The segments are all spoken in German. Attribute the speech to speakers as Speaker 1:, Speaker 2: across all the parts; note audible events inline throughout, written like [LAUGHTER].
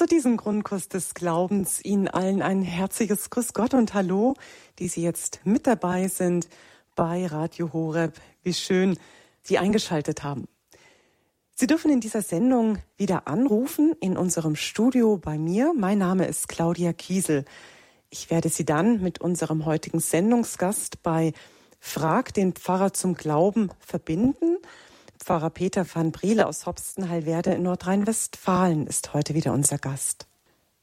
Speaker 1: Zu diesem Grundkurs des Glaubens Ihnen allen ein herzliches Grüß Gott und Hallo, die Sie jetzt mit dabei sind bei Radio Horeb. Wie schön Sie eingeschaltet haben. Sie dürfen in dieser Sendung wieder anrufen in unserem Studio bei mir. Mein Name ist Claudia Kiesel. Ich werde Sie dann mit unserem heutigen Sendungsgast bei Frag den Pfarrer zum Glauben verbinden. Pfarrer Peter van Briele aus Hopstenheilwerde in Nordrhein-Westfalen ist heute wieder unser Gast.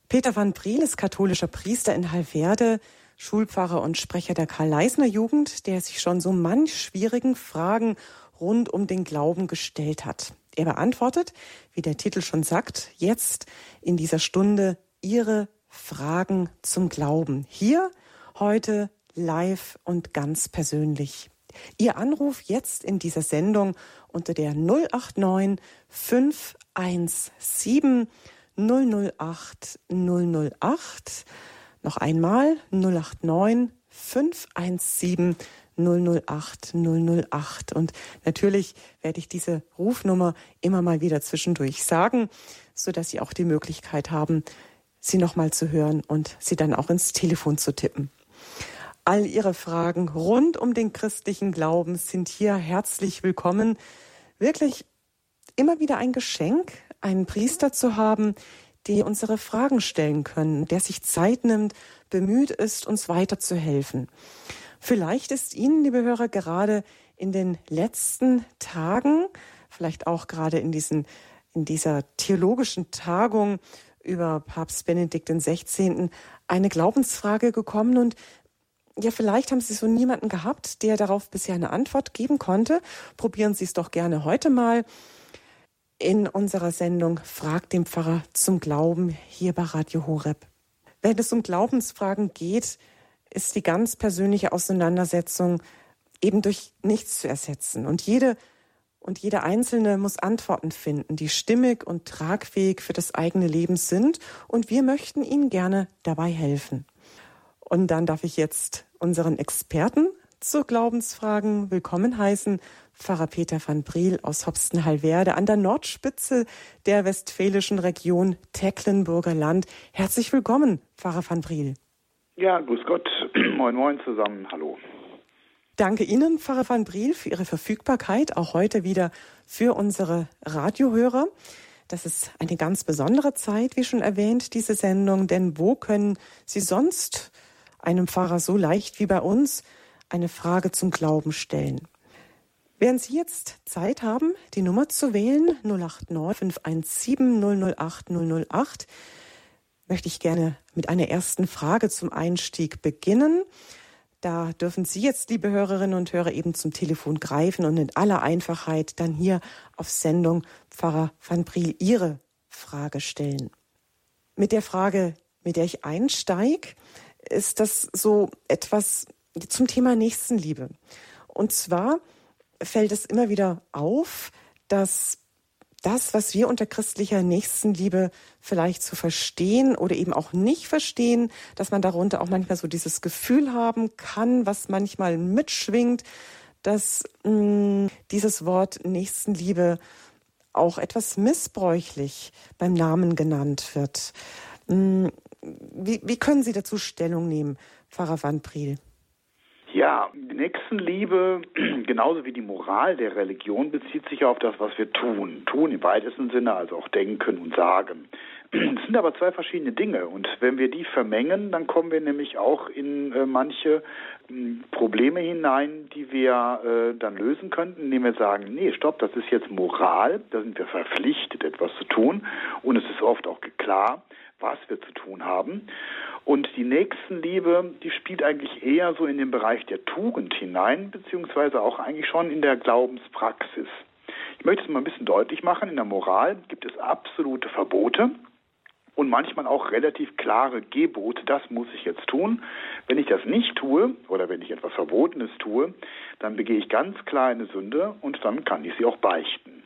Speaker 1: Peter van Briel ist katholischer Priester in Heilwerde, Schulpfarrer und Sprecher der Karl-Leisner-Jugend, der sich schon so manch schwierigen Fragen rund um den Glauben gestellt hat. Er beantwortet, wie der Titel schon sagt, jetzt in dieser Stunde Ihre Fragen zum Glauben. Hier heute live und ganz persönlich. Ihr Anruf jetzt in dieser Sendung unter der 089 517 008 008. Noch einmal 089 517 008 008. Und natürlich werde ich diese Rufnummer immer mal wieder zwischendurch sagen, so dass Sie auch die Möglichkeit haben, sie nochmal zu hören und sie dann auch ins Telefon zu tippen. All Ihre Fragen rund um den christlichen Glauben sind hier herzlich willkommen. Wirklich immer wieder ein Geschenk, einen Priester zu haben, die unsere Fragen stellen können, der sich Zeit nimmt, bemüht ist, uns weiterzuhelfen. Vielleicht ist Ihnen, liebe Hörer, gerade in den letzten Tagen, vielleicht auch gerade in diesen, in dieser theologischen Tagung über Papst Benedikt XVI. eine Glaubensfrage gekommen und ja, vielleicht haben Sie so niemanden gehabt, der darauf bisher eine Antwort geben konnte. Probieren Sie es doch gerne heute mal in unserer Sendung Frag den Pfarrer zum Glauben hier bei Radio Horeb. Wenn es um Glaubensfragen geht, ist die ganz persönliche Auseinandersetzung eben durch nichts zu ersetzen. Und jede und jeder Einzelne muss Antworten finden, die stimmig und tragfähig für das eigene Leben sind. Und wir möchten Ihnen gerne dabei helfen. Und dann darf ich jetzt unseren Experten zu Glaubensfragen willkommen heißen. Pfarrer Peter van Briel aus Hopstenheilwerde an der Nordspitze der westfälischen Region Tecklenburger Land. Herzlich willkommen, Pfarrer van Briel.
Speaker 2: Ja, grüß Gott. [CLEARS THROAT] moin, moin zusammen. Hallo.
Speaker 1: Danke Ihnen, Pfarrer van Briel, für Ihre Verfügbarkeit, auch heute wieder für unsere Radiohörer. Das ist eine ganz besondere Zeit, wie schon erwähnt, diese Sendung, denn wo können Sie sonst einem Pfarrer so leicht wie bei uns eine Frage zum Glauben stellen. Während Sie jetzt Zeit haben, die Nummer zu wählen, 089 517 008 008, möchte ich gerne mit einer ersten Frage zum Einstieg beginnen. Da dürfen Sie jetzt, liebe Hörerinnen und Hörer, eben zum Telefon greifen und in aller Einfachheit dann hier auf Sendung Pfarrer van Briel Ihre Frage stellen. Mit der Frage, mit der ich einsteige, ist das so etwas zum Thema Nächstenliebe. Und zwar fällt es immer wieder auf, dass das, was wir unter christlicher Nächstenliebe vielleicht zu verstehen oder eben auch nicht verstehen, dass man darunter auch manchmal so dieses Gefühl haben kann, was manchmal mitschwingt, dass mh, mm, dieses Wort Nächstenliebe auch etwas missbräuchlich beim Namen genannt wird. Mm, wie, wie können Sie dazu Stellung nehmen, Pfarrer Van Priel?
Speaker 2: Ja, Nächstenliebe, [CLEARS THROAT] genauso wie die Moral der Religion, bezieht sich auf das, was wir tun. Tun im weitesten Sinne, also auch denken und sagen. [CLEARS THROAT] Es sind aber zwei verschiedene Dinge und wenn wir die vermengen, dann kommen wir nämlich auch in äh, manche äh, Probleme hinein, die wir äh, dann lösen könnten, indem wir sagen, nee, stopp, das ist jetzt Moral, da sind wir verpflichtet, etwas zu tun und es ist oft auch klar, was wir zu tun haben. Und die Nächstenliebe, die spielt eigentlich eher so in den Bereich der Tugend hinein, beziehungsweise auch eigentlich schon in der Glaubenspraxis. Ich möchte es mal ein bisschen deutlich machen. In der Moral gibt es absolute Verbote und manchmal auch relativ klare Gebote, das muss ich jetzt tun. Wenn ich das nicht tue oder wenn ich etwas Verbotenes tue, dann begehe ich ganz klar eine Sünde und dann kann ich sie auch beichten.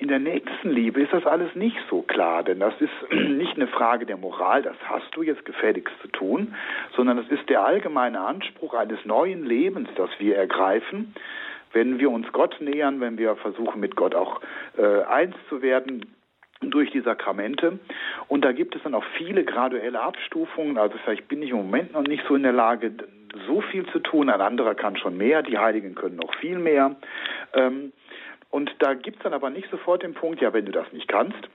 Speaker 2: In der Nächstenliebe ist das alles nicht so klar, denn das ist [CLEARS THROAT] nicht eine Frage der Moral, das hast du jetzt gefälligst zu tun, sondern das ist der allgemeine Anspruch eines neuen Lebens, das wir ergreifen, wenn wir uns Gott nähern, wenn wir versuchen, mit Gott auch äh, eins zu werden, durch die Sakramente. Und da gibt es dann auch viele graduelle Abstufungen. Also vielleicht bin ich im Moment noch nicht so in der Lage, so viel zu tun. Ein anderer kann schon mehr. Die Heiligen können noch viel mehr. Ähm, und da gibt es dann aber nicht sofort den Punkt, ja, wenn du das nicht kannst,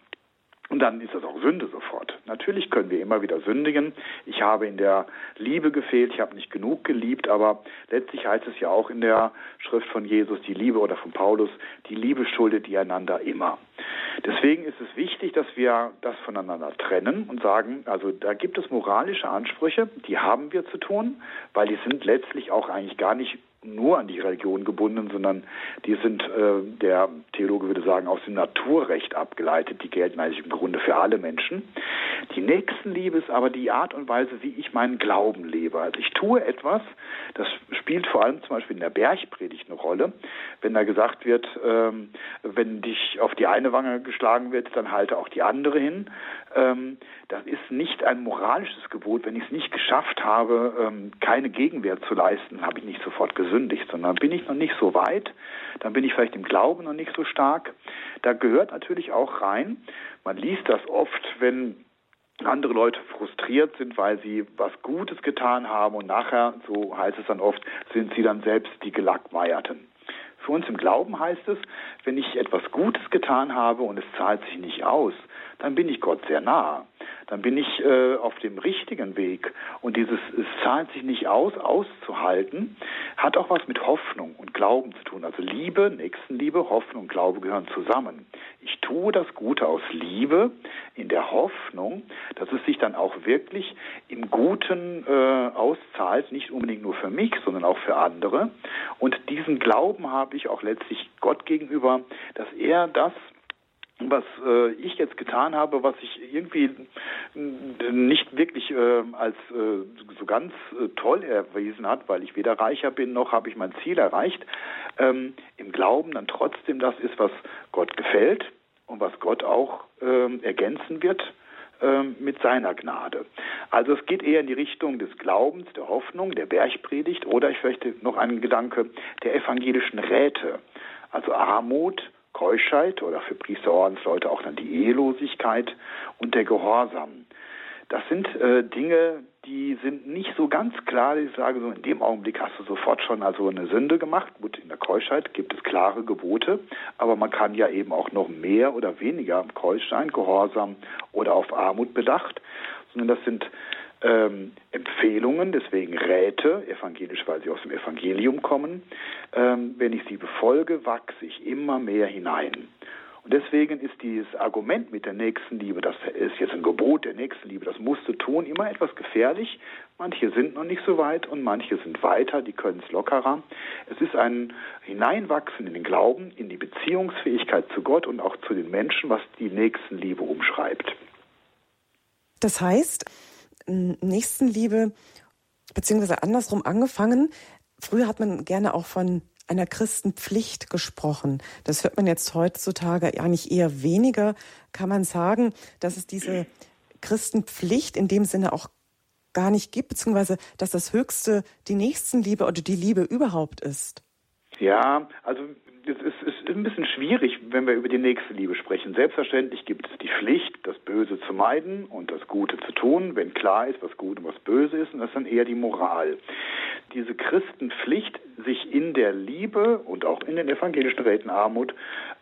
Speaker 2: und dann ist das auch Sünde sofort. Natürlich können wir immer wieder sündigen. Ich habe in der Liebe gefehlt, ich habe nicht genug geliebt, aber letztlich heißt es ja auch in der Schrift von Jesus, die Liebe oder von Paulus, die Liebe schuldet ihr einander immer. Deswegen ist es wichtig, dass wir das voneinander trennen und sagen, also da gibt es moralische Ansprüche, die haben wir zu tun, weil die sind letztlich auch eigentlich gar nicht nur an die Religion gebunden, sondern die sind, äh, der Theologe würde sagen, aus dem Naturrecht abgeleitet. Die gelten eigentlich im Grunde für alle Menschen. Die Nächstenliebe ist aber die Art und Weise, wie ich meinen Glauben lebe. Also ich tue etwas, das spielt vor allem zum Beispiel in der Bergpredigt eine Rolle. Wenn da gesagt wird, ähm, wenn dich auf die eine Wange geschlagen wird, dann halte auch die andere hin. Ähm, das ist nicht ein moralisches Gebot. Wenn ich es nicht geschafft habe, ähm, keine Gegenwehr zu leisten, habe ich nicht sofort gesündigt, sondern bin ich noch nicht so weit, dann bin ich vielleicht im Glauben noch nicht so stark. Da gehört natürlich auch rein, man liest das oft, wenn andere Leute frustriert sind, weil sie was Gutes getan haben und nachher, so heißt es dann oft, sind sie dann selbst die Gelackmeierten. Für uns im Glauben heißt es, wenn ich etwas Gutes getan habe und es zahlt sich nicht aus, dann bin ich Gott sehr nah. Dann bin ich äh, auf dem richtigen Weg. Und dieses, es zahlt sich nicht aus, auszuhalten, hat auch was mit Hoffnung und Glauben zu tun. Also Liebe, Nächstenliebe, Hoffnung und Glaube gehören zusammen. Ich tue das Gute aus Liebe in der Hoffnung, dass es sich dann auch wirklich im Guten äh, auszahlt, nicht unbedingt nur für mich, sondern auch für andere. Und diesen Glauben habe ich auch letztlich Gott gegenüber, dass er das was äh, ich jetzt getan habe, was sich irgendwie nicht wirklich äh, als äh, so ganz äh, toll erwiesen hat, weil ich weder reicher bin noch habe ich mein Ziel erreicht, ähm, im Glauben dann trotzdem das ist, was Gott gefällt und was Gott auch ähm, ergänzen wird ähm, mit seiner Gnade. Also es geht eher in die Richtung des Glaubens, der Hoffnung, der Bergpredigt oder ich möchte noch einen Gedanke der evangelischen Räte. Also Armut, Keuschheit oder für Priesterordensleute auch dann die Ehelosigkeit und der Gehorsam. Das sind äh, Dinge, die sind nicht so ganz klar. Ich sage so, in dem Augenblick hast du sofort schon also eine Sünde gemacht. Gut, in der Keuschheit gibt es klare Gebote, aber man kann ja eben auch noch mehr oder weniger keusch sein, Gehorsam oder auf Armut bedacht. Sondern das sind ähm, Empfehlungen, deswegen Räte, evangelisch, weil sie aus dem Evangelium kommen. Ähm, wenn ich sie befolge, wachse ich immer mehr hinein. Und deswegen ist dieses Argument mit der Nächstenliebe, das ist jetzt ein Gebot der Nächstenliebe, das musst du tun, immer etwas gefährlich. Manche sind noch nicht so weit und manche sind weiter, die können es lockerer. Es ist ein Hineinwachsen in den Glauben, in die Beziehungsfähigkeit zu Gott und auch zu den Menschen, was die Nächstenliebe umschreibt.
Speaker 1: Das heißt, Nächstenliebe, beziehungsweise andersrum angefangen. Früher hat man gerne auch von einer Christenpflicht gesprochen. Das hört man jetzt heutzutage eigentlich eher weniger. Kann man sagen, dass es diese Christenpflicht in dem Sinne auch gar nicht gibt, beziehungsweise dass das Höchste die Nächstenliebe oder die Liebe überhaupt ist?
Speaker 2: Ja, also ist, ein bisschen schwierig, wenn wir über die nächste Liebe sprechen. Selbstverständlich gibt es die Pflicht, das Böse zu meiden und das Gute zu tun, wenn klar ist, was gut und was böse ist, und das ist dann eher die Moral. Diese Christenpflicht, sich in der Liebe und auch in den evangelischen Räten Armut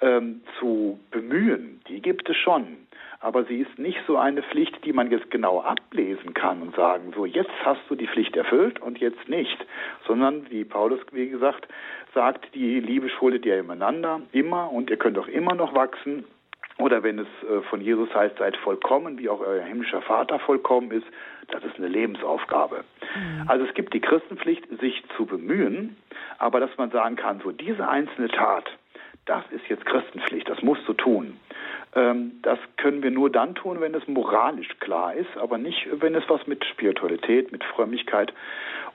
Speaker 2: ähm, zu bemühen, die gibt es schon aber sie ist nicht so eine Pflicht, die man jetzt genau ablesen kann und sagen, so jetzt hast du die Pflicht erfüllt und jetzt nicht, sondern wie Paulus, wie gesagt, sagt, die Liebe schuldet ihr ineinander immer und ihr könnt auch immer noch wachsen. Oder wenn es äh, von Jesus heißt, seid vollkommen, wie auch euer himmlischer Vater vollkommen ist, das ist eine Lebensaufgabe. Mhm. Also es gibt die Christenpflicht, sich zu bemühen, aber dass man sagen kann, so diese einzelne Tat, das ist jetzt Christenpflicht, das musst du tun. Ähm, das können wir nur dann tun, wenn es moralisch klar ist, aber nicht, wenn es was mit Spiritualität, mit Frömmigkeit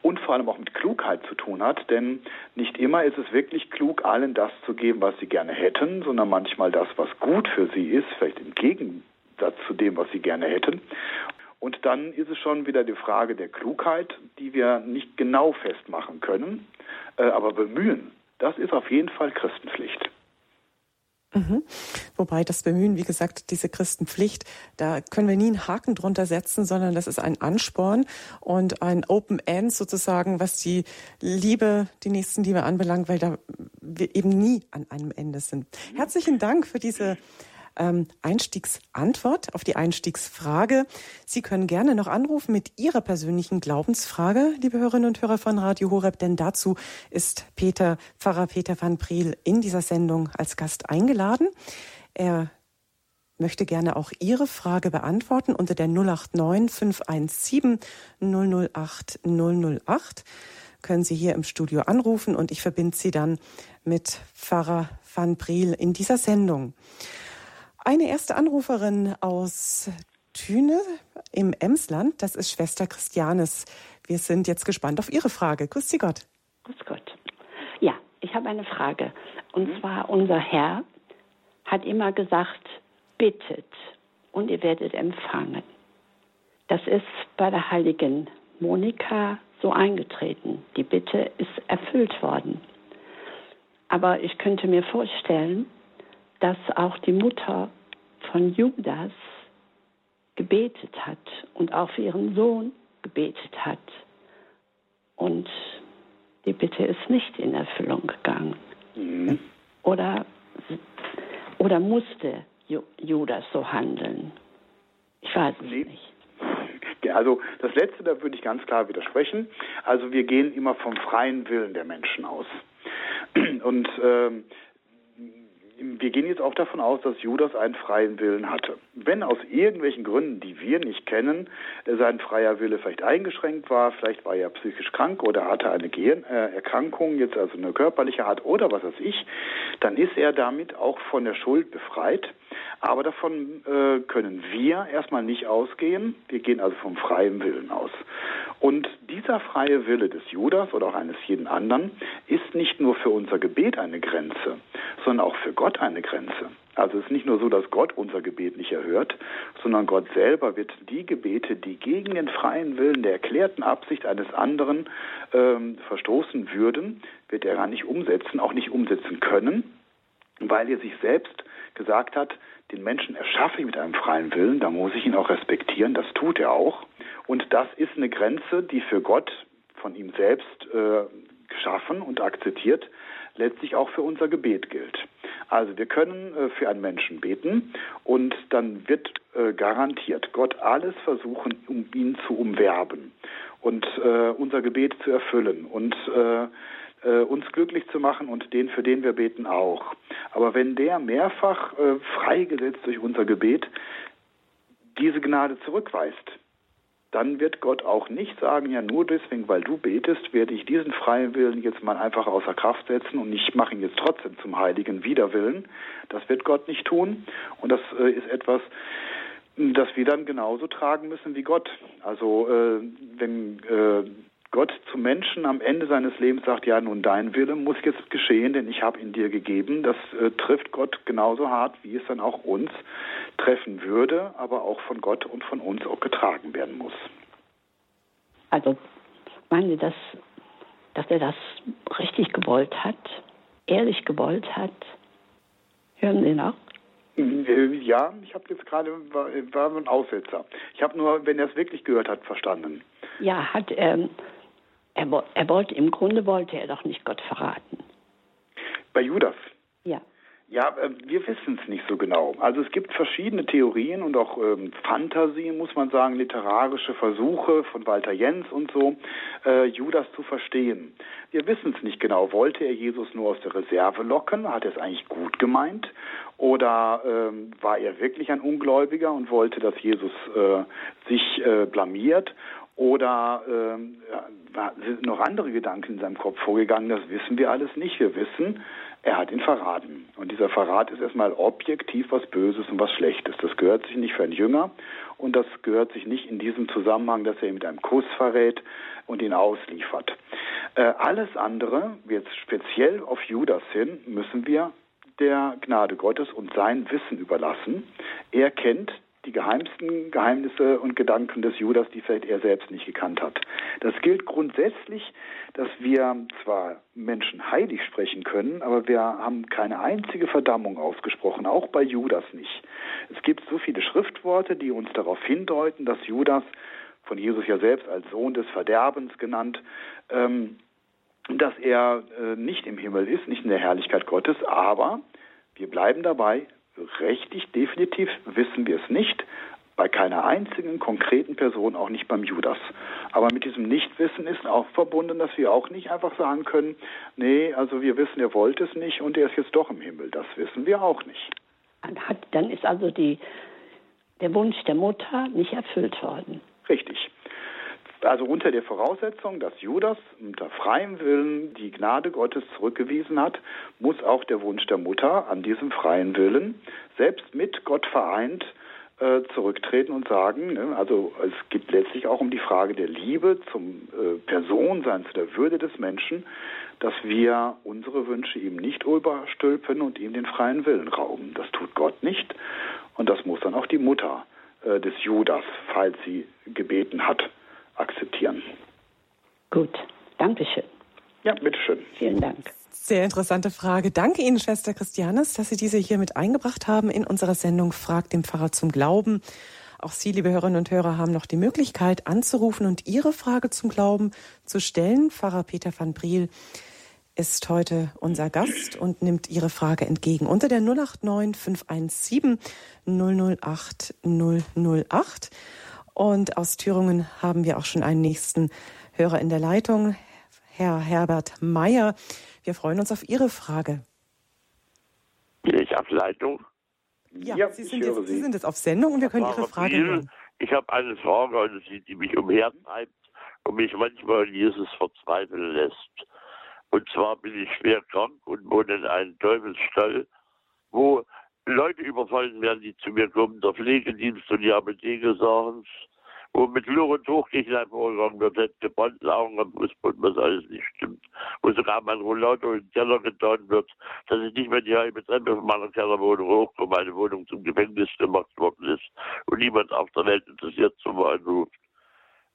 Speaker 2: und vor allem auch mit Klugheit zu tun hat. Denn nicht immer ist es wirklich klug, allen das zu geben, was sie gerne hätten, sondern manchmal das, was gut für sie ist, vielleicht im Gegensatz zu dem, was sie gerne hätten. Und dann ist es schon wieder die Frage der Klugheit, die wir nicht genau festmachen können, äh, aber bemühen. Das ist auf jeden Fall Christenpflicht.
Speaker 1: Mhm. Wobei das Bemühen, wie gesagt, diese Christenpflicht, da können wir nie einen Haken drunter setzen, sondern das ist ein Ansporn und ein Open End sozusagen, was die Liebe, die Nächstenliebe anbelangt, weil da wir eben nie an einem Ende sind. Herzlichen Dank für diese ähm, Einstiegsantwort auf die Einstiegsfrage. Sie können gerne noch anrufen mit Ihrer persönlichen Glaubensfrage, liebe Hörerinnen und Hörer von Radio Horeb, denn dazu ist Peter, Pfarrer Peter van Priel in dieser Sendung als Gast eingeladen. Er möchte gerne auch Ihre Frage beantworten unter der 089 517 008 008 können Sie hier im Studio anrufen und ich verbinde Sie dann mit Pfarrer van Priel in dieser Sendung. Eine erste Anruferin aus Thüne im Emsland, das ist Schwester Christianes. Wir sind jetzt gespannt auf Ihre Frage. Grüß Sie Gott.
Speaker 3: Grüß Gott. Ja, ich habe eine Frage. Und mhm. zwar, unser Herr hat immer gesagt, bittet und ihr werdet empfangen. Das ist bei der heiligen Monika so eingetreten. Die Bitte ist erfüllt worden. Aber ich könnte mir vorstellen, dass auch die Mutter von Judas gebetet hat und auch für ihren Sohn gebetet hat. Und die Bitte ist nicht in Erfüllung gegangen. Mhm. Oder, oder musste Judas so handeln? Ich weiß es nee. nicht.
Speaker 2: Also das Letzte, da würde ich ganz klar widersprechen. Also wir gehen immer vom freien Willen der Menschen aus. Und ähm, wir gehen jetzt auch davon aus, dass Judas einen freien Willen hatte. Wenn aus irgendwelchen Gründen, die wir nicht kennen, sein freier Wille vielleicht eingeschränkt war, vielleicht war er psychisch krank oder hatte eine Gehirnerkrankung, jetzt also eine körperliche Art oder was weiß ich, dann ist er damit auch von der Schuld befreit. Aber davon äh, können wir erstmal nicht ausgehen. Wir gehen also vom freien Willen aus. Und dieser freie Wille des Judas oder auch eines jeden anderen ist nicht nur für unser Gebet eine Grenze, sondern auch für Gott eine Grenze. Also es ist nicht nur so, dass Gott unser Gebet nicht erhört, sondern Gott selber wird die Gebete, die gegen den freien Willen der erklärten Absicht eines anderen ähm, verstoßen würden, wird er gar nicht umsetzen, auch nicht umsetzen können, weil er sich selbst gesagt hat, den Menschen erschaffe ich mit einem freien Willen, da muss ich ihn auch respektieren, das tut er auch. Und das ist eine Grenze, die für Gott von ihm selbst äh, geschaffen und akzeptiert, letztlich auch für unser Gebet gilt. Also wir können äh, für einen Menschen beten und dann wird äh, garantiert Gott alles versuchen, um ihn zu umwerben und äh, unser Gebet zu erfüllen und äh, äh, uns glücklich zu machen und den, für den wir beten, auch. Aber wenn der mehrfach äh, freigesetzt durch unser Gebet diese Gnade zurückweist, dann wird Gott auch nicht sagen, ja nur deswegen, weil du betest, werde ich diesen freien Willen jetzt mal einfach außer Kraft setzen und ich mache ihn jetzt trotzdem zum heiligen Widerwillen. Das wird Gott nicht tun und das äh, ist etwas, das wir dann genauso tragen müssen wie Gott. Also äh, wenn äh, Gott zum Menschen am Ende seines Lebens sagt, ja, nun dein Wille muss jetzt geschehen, denn ich habe ihn dir gegeben. Das äh, trifft Gott genauso hart, wie es dann auch uns treffen würde, aber auch von Gott und von uns auch getragen werden muss.
Speaker 3: Also meinen Sie, dass, dass er das richtig gewollt hat, ehrlich gewollt hat? Hören Sie noch?
Speaker 2: Äh, ja, ich habe jetzt gerade, war, war ein Aussetzer. Ich habe nur, wenn er es wirklich gehört hat, verstanden.
Speaker 3: Ja, hat ähm, er, er wollte, im Grunde wollte er doch nicht Gott verraten.
Speaker 2: Bei Judas?
Speaker 3: Ja.
Speaker 2: Ja, äh, wir wissen es nicht so genau. Also es gibt verschiedene Theorien und auch ähm, Fantasien, muss man sagen, literarische Versuche von Walter Jens und so, äh, Judas zu verstehen. Wir wissen es nicht genau. Wollte er Jesus nur aus der Reserve locken? Hat er es eigentlich gut gemeint? Oder ähm, war er wirklich ein Ungläubiger und wollte, dass Jesus äh, sich äh, blamiert? Oder ähm, sind noch andere Gedanken in seinem Kopf vorgegangen? Das wissen wir alles nicht. Wir wissen, er hat ihn verraten. Und dieser Verrat ist erstmal objektiv was Böses und was Schlechtes. Das gehört sich nicht für einen Jünger und das gehört sich nicht in diesem Zusammenhang, dass er ihn mit einem Kuss verrät und ihn ausliefert. Äh, alles andere, jetzt speziell auf Judas hin, müssen wir der Gnade Gottes und sein Wissen überlassen. Er kennt die geheimsten Geheimnisse und Gedanken des Judas, die vielleicht er selbst nicht gekannt hat. Das gilt grundsätzlich, dass wir zwar Menschen heilig sprechen können, aber wir haben keine einzige Verdammung ausgesprochen, auch bei Judas nicht. Es gibt so viele Schriftworte, die uns darauf hindeuten, dass Judas, von Jesus ja selbst als Sohn des Verderbens genannt, ähm, dass er äh, nicht im Himmel ist, nicht in der Herrlichkeit Gottes, aber wir bleiben dabei, richtig definitiv wissen wir es nicht, bei keiner einzigen konkreten Person, auch nicht beim Judas. Aber mit diesem Nichtwissen ist auch verbunden, dass wir auch nicht einfach sagen können, nee, also wir wissen, er wollte es nicht und er ist jetzt doch im Himmel. Das wissen wir auch nicht.
Speaker 3: Dann ist also die, der Wunsch der Mutter nicht erfüllt worden.
Speaker 2: Richtig. Also unter der Voraussetzung, dass Judas unter freiem Willen die Gnade Gottes zurückgewiesen hat, muss auch der Wunsch der Mutter an diesem freien Willen, selbst mit Gott vereint, äh, zurücktreten und sagen, ne, also es geht letztlich auch um die Frage der Liebe zum äh, Personsein, zu der Würde des Menschen, dass wir unsere Wünsche ihm nicht überstülpen und ihm den freien Willen rauben. Das tut Gott nicht und das muss dann auch die Mutter äh, des Judas, falls sie gebeten hat, akzeptieren.
Speaker 3: Gut, Dankeschön.
Speaker 2: Ja, bitteschön.
Speaker 3: Vielen Dank.
Speaker 1: Sehr interessante Frage. Danke Ihnen, Schwester Christianes, dass Sie diese hier mit eingebracht haben in unserer Sendung Fragt den Pfarrer zum Glauben. Auch Sie, liebe Hörerinnen und Hörer, haben noch die Möglichkeit anzurufen und Ihre Frage zum Glauben zu stellen. Pfarrer Peter van Briel ist heute unser Gast und nimmt Ihre Frage entgegen unter der 089 517 008 008. Und aus Thüringen haben wir auch schon einen nächsten Hörer in der Leitung, Herr Herbert Meyer. Wir freuen uns auf Ihre Frage.
Speaker 4: Bin ich auf Leitung?
Speaker 1: Ja, ja Sie, sind jetzt, Sie. sind jetzt auf Sendung und wir können Ihre Frage hören.
Speaker 4: Ich habe eine Frage, die mich umhertreibt und mich manchmal in Jesus verzweifeln lässt. Und zwar bin ich schwer krank und wohne in einem Teufelsstall, wo Leute überfallen werden, die zu mir kommen, der Pflegedienst und die Apotheke sagen wo mit Lur und Hochkirchlein vorgegangen wird, hätte gebrannt, Laugen am Fußboden, was alles nicht stimmt. Wo sogar mein Rollator in den Keller getan wird, dass ich nicht mehr die halbe Treppe von meiner Kellerwohnung hochkomme, meine Wohnung zum Gefängnis gemacht worden ist und niemand auf der Welt interessiert zum Anruf.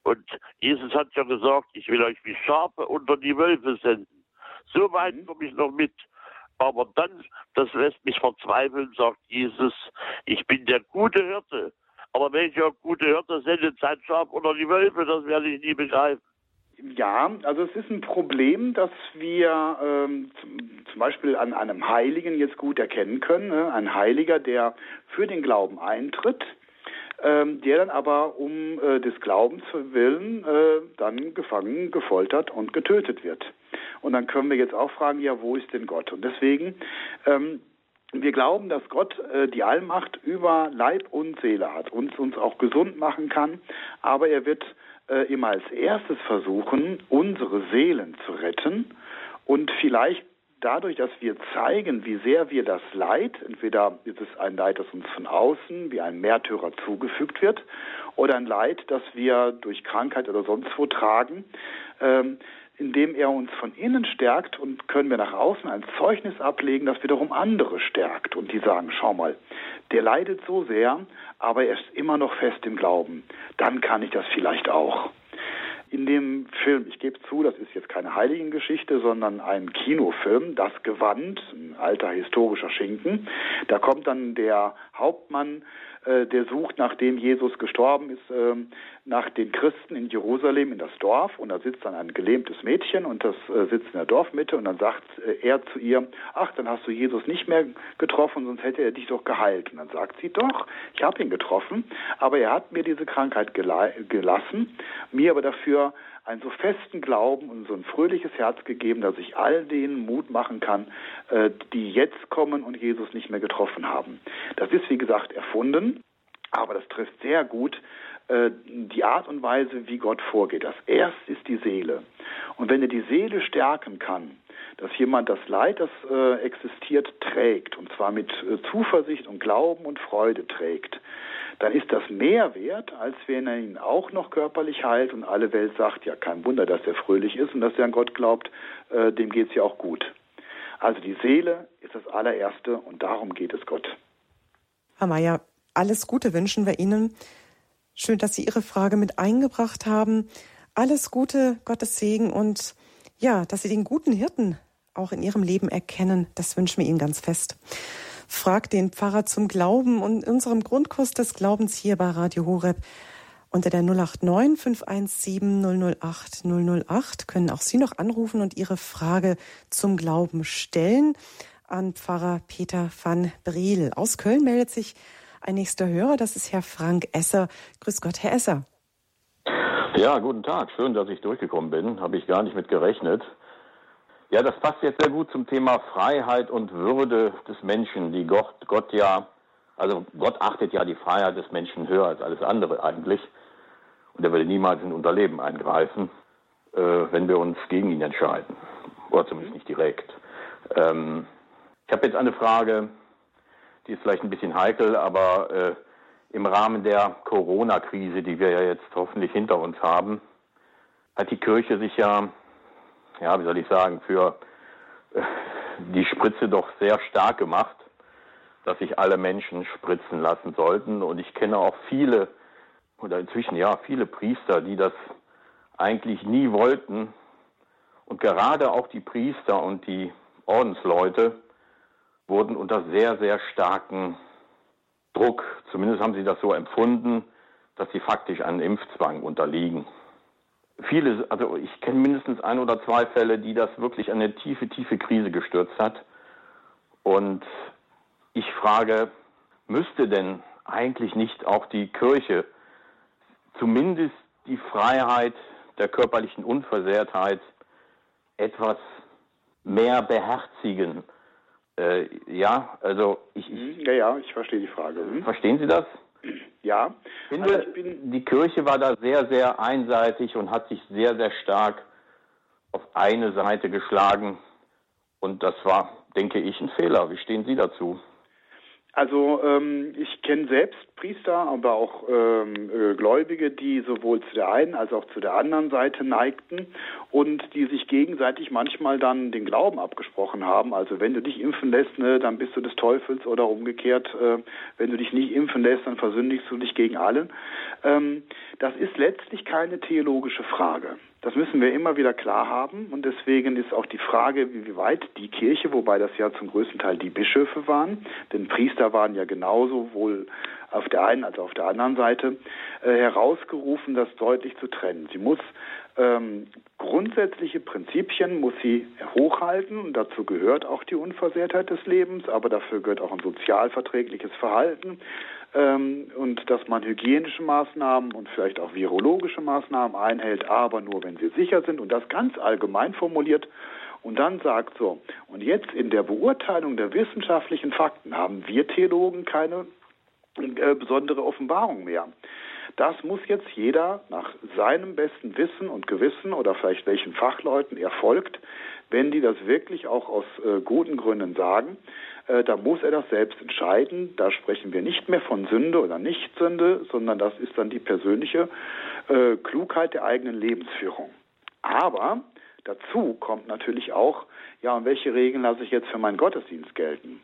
Speaker 4: Und Jesus hat ja gesagt, ich will euch wie Schafe unter die Wölfe senden. So weit mhm. komme ich noch mit. Aber dann, das lässt mich verzweifeln, sagt Jesus, ich bin der gute Hirte. Aber welcher gute Hirte sendet sein Schaf unter die Wölfe, das werde ich nie begreifen.
Speaker 2: Ja, also es ist ein Problem, das wir ähm, zum Beispiel an einem Heiligen jetzt gut erkennen können. Ne? Ein Heiliger, der für den Glauben eintritt, ähm, der dann aber um äh, des Glaubens willen äh, dann gefangen, gefoltert und getötet wird. Und dann können wir jetzt auch fragen, ja, wo ist denn Gott? Und deswegen, ähm, wir glauben, dass Gott äh, die Allmacht über Leib und Seele hat und uns auch gesund machen kann, aber er wird äh, immer als erstes versuchen, unsere Seelen zu retten und vielleicht dadurch, dass wir zeigen, wie sehr wir das Leid, entweder ist es ein Leid, das uns von außen wie ein Märtyrer zugefügt wird, oder ein Leid, das wir durch Krankheit oder sonst wo tragen, ähm, indem er uns von innen stärkt und können wir nach außen ein Zeugnis ablegen, das wiederum andere stärkt und die sagen, schau mal, der leidet so sehr, aber er ist immer noch fest im Glauben. Dann kann ich das vielleicht auch. In dem Film, ich gebe zu, das ist jetzt keine Heiligengeschichte, sondern ein Kinofilm, Das Gewand, ein alter historischer Schinken. Da kommt dann der Hauptmann der sucht, nachdem Jesus gestorben ist, ähm, nach den Christen in Jerusalem in das Dorf und da sitzt dann ein gelähmtes Mädchen und das äh, sitzt in der Dorfmitte und dann sagt äh, er zu ihr, ach, dann hast du Jesus nicht mehr getroffen, sonst hätte er dich doch geheilt. Und dann sagt sie, doch, ich habe ihn getroffen, aber er hat mir diese Krankheit gelassen, mir aber dafür einen so festen Glauben und so ein fröhliches Herz gegeben, dass ich all denen Mut machen kann, äh, die jetzt kommen und Jesus nicht mehr getroffen haben. Das ist, wie gesagt, erfunden, aber das trifft sehr gut äh, die Art und Weise, wie Gott vorgeht. Das erste ist die Seele. Und wenn er die Seele stärken kann, dass jemand das Leid, das äh, existiert, trägt, und zwar mit Zuversicht und Glauben und Freude trägt, dann ist das mehr wert, als wenn er ihn auch noch körperlich heilt und alle Welt sagt, ja, kein Wunder, dass er fröhlich ist und dass er an Gott glaubt, äh, dem geht es ja auch gut. Also die Seele ist das allererste und darum geht es Gott.
Speaker 1: Herr Mayer, alles Gute wünschen wir Ihnen. Schön, dass Sie Ihre Frage mit eingebracht haben. Alles Gute, Gottes Segen und ja, dass Sie den guten Hirten auch in Ihrem Leben erkennen, das wünschen wir Ihnen ganz fest. Frag den Pfarrer zum Glauben und unserem Grundkurs des Glaubens hier bei Radio Horeb. Unter der 089 517 008 008 können auch Sie noch anrufen und Ihre Frage zum Glauben stellen an Pfarrer Peter van Briel. Aus Köln meldet sich ein nächster Hörer, das ist Herr Frank Esser. Grüß Gott, Herr Esser.
Speaker 5: Ja, guten Tag. Schön, dass ich durchgekommen bin. Habe ich gar nicht mit gerechnet. Ja, das passt jetzt sehr gut zum Thema Freiheit und Würde des Menschen, die Gott, Gott ja, also Gott achtet ja die Freiheit des Menschen höher als alles andere eigentlich. Und er würde niemals in unser Leben eingreifen, äh, wenn wir uns gegen ihn entscheiden. Oder zumindest nicht direkt. Ähm, ich habe jetzt eine Frage, die ist vielleicht ein bisschen heikel, aber äh, im Rahmen der Corona-Krise, die wir ja jetzt hoffentlich hinter uns haben, hat die Kirche sich ja, ja, wie soll ich sagen, für äh, die Spritze doch sehr stark gemacht, dass sich alle Menschen spritzen lassen sollten. Und ich kenne auch viele, oder inzwischen ja, viele Priester, die das eigentlich nie wollten. Und gerade auch die Priester und die Ordensleute wurden unter sehr, sehr starken Druck, zumindest haben sie das so empfunden, dass sie faktisch einen Impfzwang unterliegen. Viele, also ich kenne mindestens ein oder zwei Fälle, die das wirklich eine tiefe, tiefe Krise gestürzt hat. Und ich frage, müsste denn eigentlich nicht auch die Kirche zumindest die Freiheit der körperlichen Unversehrtheit etwas mehr beherzigen? Äh, ja, also ich, ich.
Speaker 2: Mhm, ja, ja, ich verstehe die Frage. Hm?
Speaker 5: Verstehen Sie das?
Speaker 2: Ja.
Speaker 5: Finde, also bin, die Kirche war da sehr, sehr einseitig und hat sich sehr, sehr stark auf eine Seite geschlagen. Und das war, denke ich, ein Fehler. Wie stehen Sie dazu?
Speaker 2: Also ähm, ich kenne selbst Priester, aber auch ähm, äh, Gläubige, die sowohl zu der einen als auch zu der anderen Seite neigten und die sich gegenseitig manchmal dann den Glauben abgesprochen haben. Also wenn du dich impfen lässt, ne, dann bist du des Teufels oder umgekehrt, äh, wenn du dich nicht impfen lässt, dann versündigst du dich gegen alle. Ähm, das ist letztlich keine theologische Frage. Das müssen wir immer wieder klar haben und deswegen ist auch die Frage, wie weit die Kirche, wobei das ja zum größten Teil die Bischöfe waren, denn Priester waren ja genauso wohl auf der einen als auf der anderen Seite, äh, herausgerufen, das deutlich zu trennen. Sie muss ähm, grundsätzliche Prinzipien muss sie hochhalten und dazu gehört auch die Unversehrtheit des Lebens, aber dafür gehört auch ein sozialverträgliches Verhalten ähm, und dass man hygienische Maßnahmen und vielleicht auch virologische Maßnahmen einhält, aber nur wenn sie sicher sind und das ganz allgemein formuliert und dann sagt so, und jetzt in der Beurteilung der wissenschaftlichen Fakten haben wir Theologen keine äh, besondere Offenbarung mehr. Das muss jetzt jeder nach seinem besten Wissen und Gewissen oder vielleicht welchen Fachleuten er folgt, wenn die das wirklich auch aus äh, guten Gründen sagen, äh, da muss er das selbst entscheiden. Da sprechen wir nicht mehr von Sünde oder Nichtsünde, sondern das ist dann die persönliche äh, Klugheit der eigenen Lebensführung. Aber dazu kommt natürlich auch, ja, und welche Regeln lasse ich jetzt für meinen Gottesdienst gelten?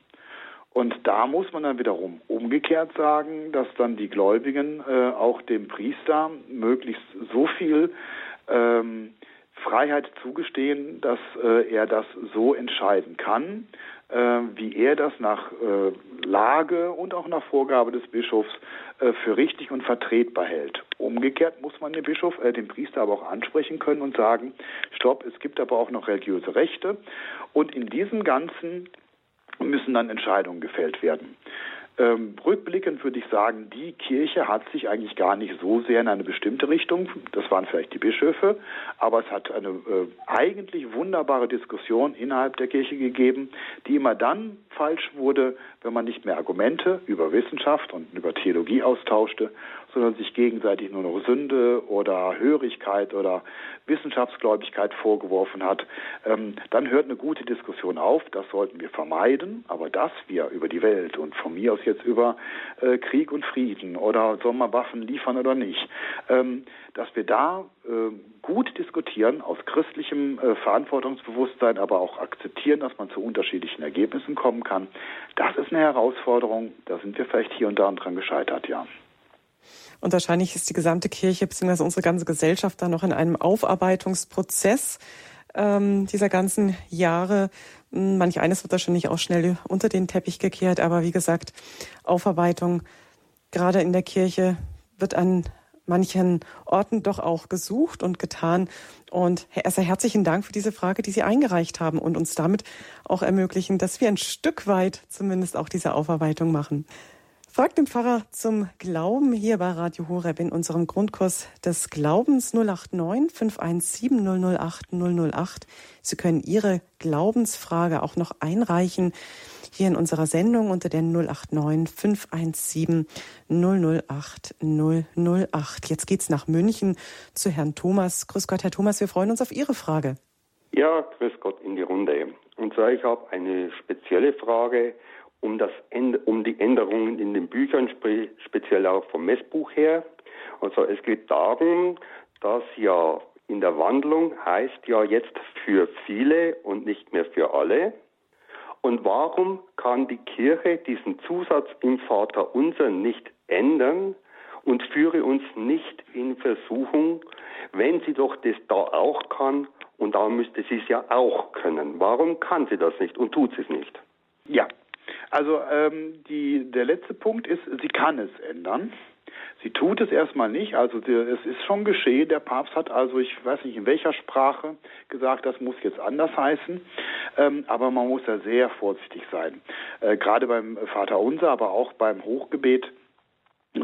Speaker 2: Und da muss man dann wiederum umgekehrt sagen, dass dann die Gläubigen äh, auch dem Priester möglichst so viel ähm, Freiheit zugestehen, dass äh, er das so entscheiden kann, wie er das nach äh, Lage und auch nach Vorgabe des Bischofs äh, für richtig und vertretbar hält. Umgekehrt muss man den Bischof, äh, den Priester aber auch ansprechen können und sagen, stopp, es gibt aber auch noch religiöse Rechte und in diesem Ganzen müssen dann Entscheidungen gefällt werden. Ähm, rückblickend würde ich sagen, die Kirche hat sich eigentlich gar nicht so sehr in eine bestimmte Richtung, das waren vielleicht die Bischöfe, aber es hat eine äh, eigentlich wunderbare Diskussion innerhalb der Kirche gegeben, die immer dann falsch wurde, wenn man nicht mehr Argumente über Wissenschaft und über Theologie austauschte, sondern sich gegenseitig nur noch Sünde oder Hörigkeit oder Wissenschaftsgläubigkeit vorgeworfen hat, ähm, dann hört eine gute Diskussion auf. Das sollten wir vermeiden. Aber dass wir über die Welt und von mir aus jetzt über äh, Krieg und Frieden oder soll man Waffen liefern oder nicht, ähm, dass wir da äh, gut diskutieren aus christlichem äh, Verantwortungsbewusstsein, aber auch akzeptieren, dass man zu unterschiedlichen Ergebnissen kommen kann, das ist eine Herausforderung. Da sind wir vielleicht hier und da dran gescheitert, ja.
Speaker 1: Und wahrscheinlich ist die gesamte Kirche bzw. unsere ganze Gesellschaft da noch in einem Aufarbeitungsprozess ähm, dieser ganzen Jahre. Hm, manch eines wird wahrscheinlich auch schnell unter den Teppich gekehrt, aber wie gesagt, Aufarbeitung gerade in der Kirche wird an manchen Orten doch auch gesucht und getan. Und Esser, herzlichen Dank für diese Frage, die Sie eingereicht haben und uns damit auch ermöglichen, dass wir ein Stück weit zumindest auch diese Aufarbeitung machen. Fragt den Pfarrer zum Glauben hier bei Radio Horeb in unserem Grundkurs des Glaubens 089 517 008 008. Sie können Ihre Glaubensfrage auch noch einreichen hier in unserer Sendung unter der 089 517 008 008. Jetzt geht's nach München zu Herrn Thomas. Grüß Gott, Herr Thomas, wir freuen uns auf Ihre Frage.
Speaker 6: Ja, grüß Gott in die Runde. Und zwar, ich habe eine spezielle Frage um, das, um die Änderungen in den Büchern, speziell auch vom Messbuch her. Also es geht darum, dass ja in der Wandlung heißt ja jetzt für viele und nicht mehr für alle. Und warum kann die Kirche diesen Zusatz im Vater unser nicht ändern und führe uns nicht in Versuchung, wenn sie doch das da auch kann und da müsste sie es ja auch können. Warum kann sie das nicht und tut sie es nicht?
Speaker 2: Ja, also ähm, die, der letzte Punkt ist, sie kann es ändern. Sie tut es erstmal nicht, also es ist schon geschehen. Der Papst hat also, ich weiß nicht in welcher Sprache, gesagt, das muss jetzt anders heißen. Ähm, aber man muss da sehr vorsichtig sein. Äh, gerade beim Vater Unser, aber auch beim Hochgebet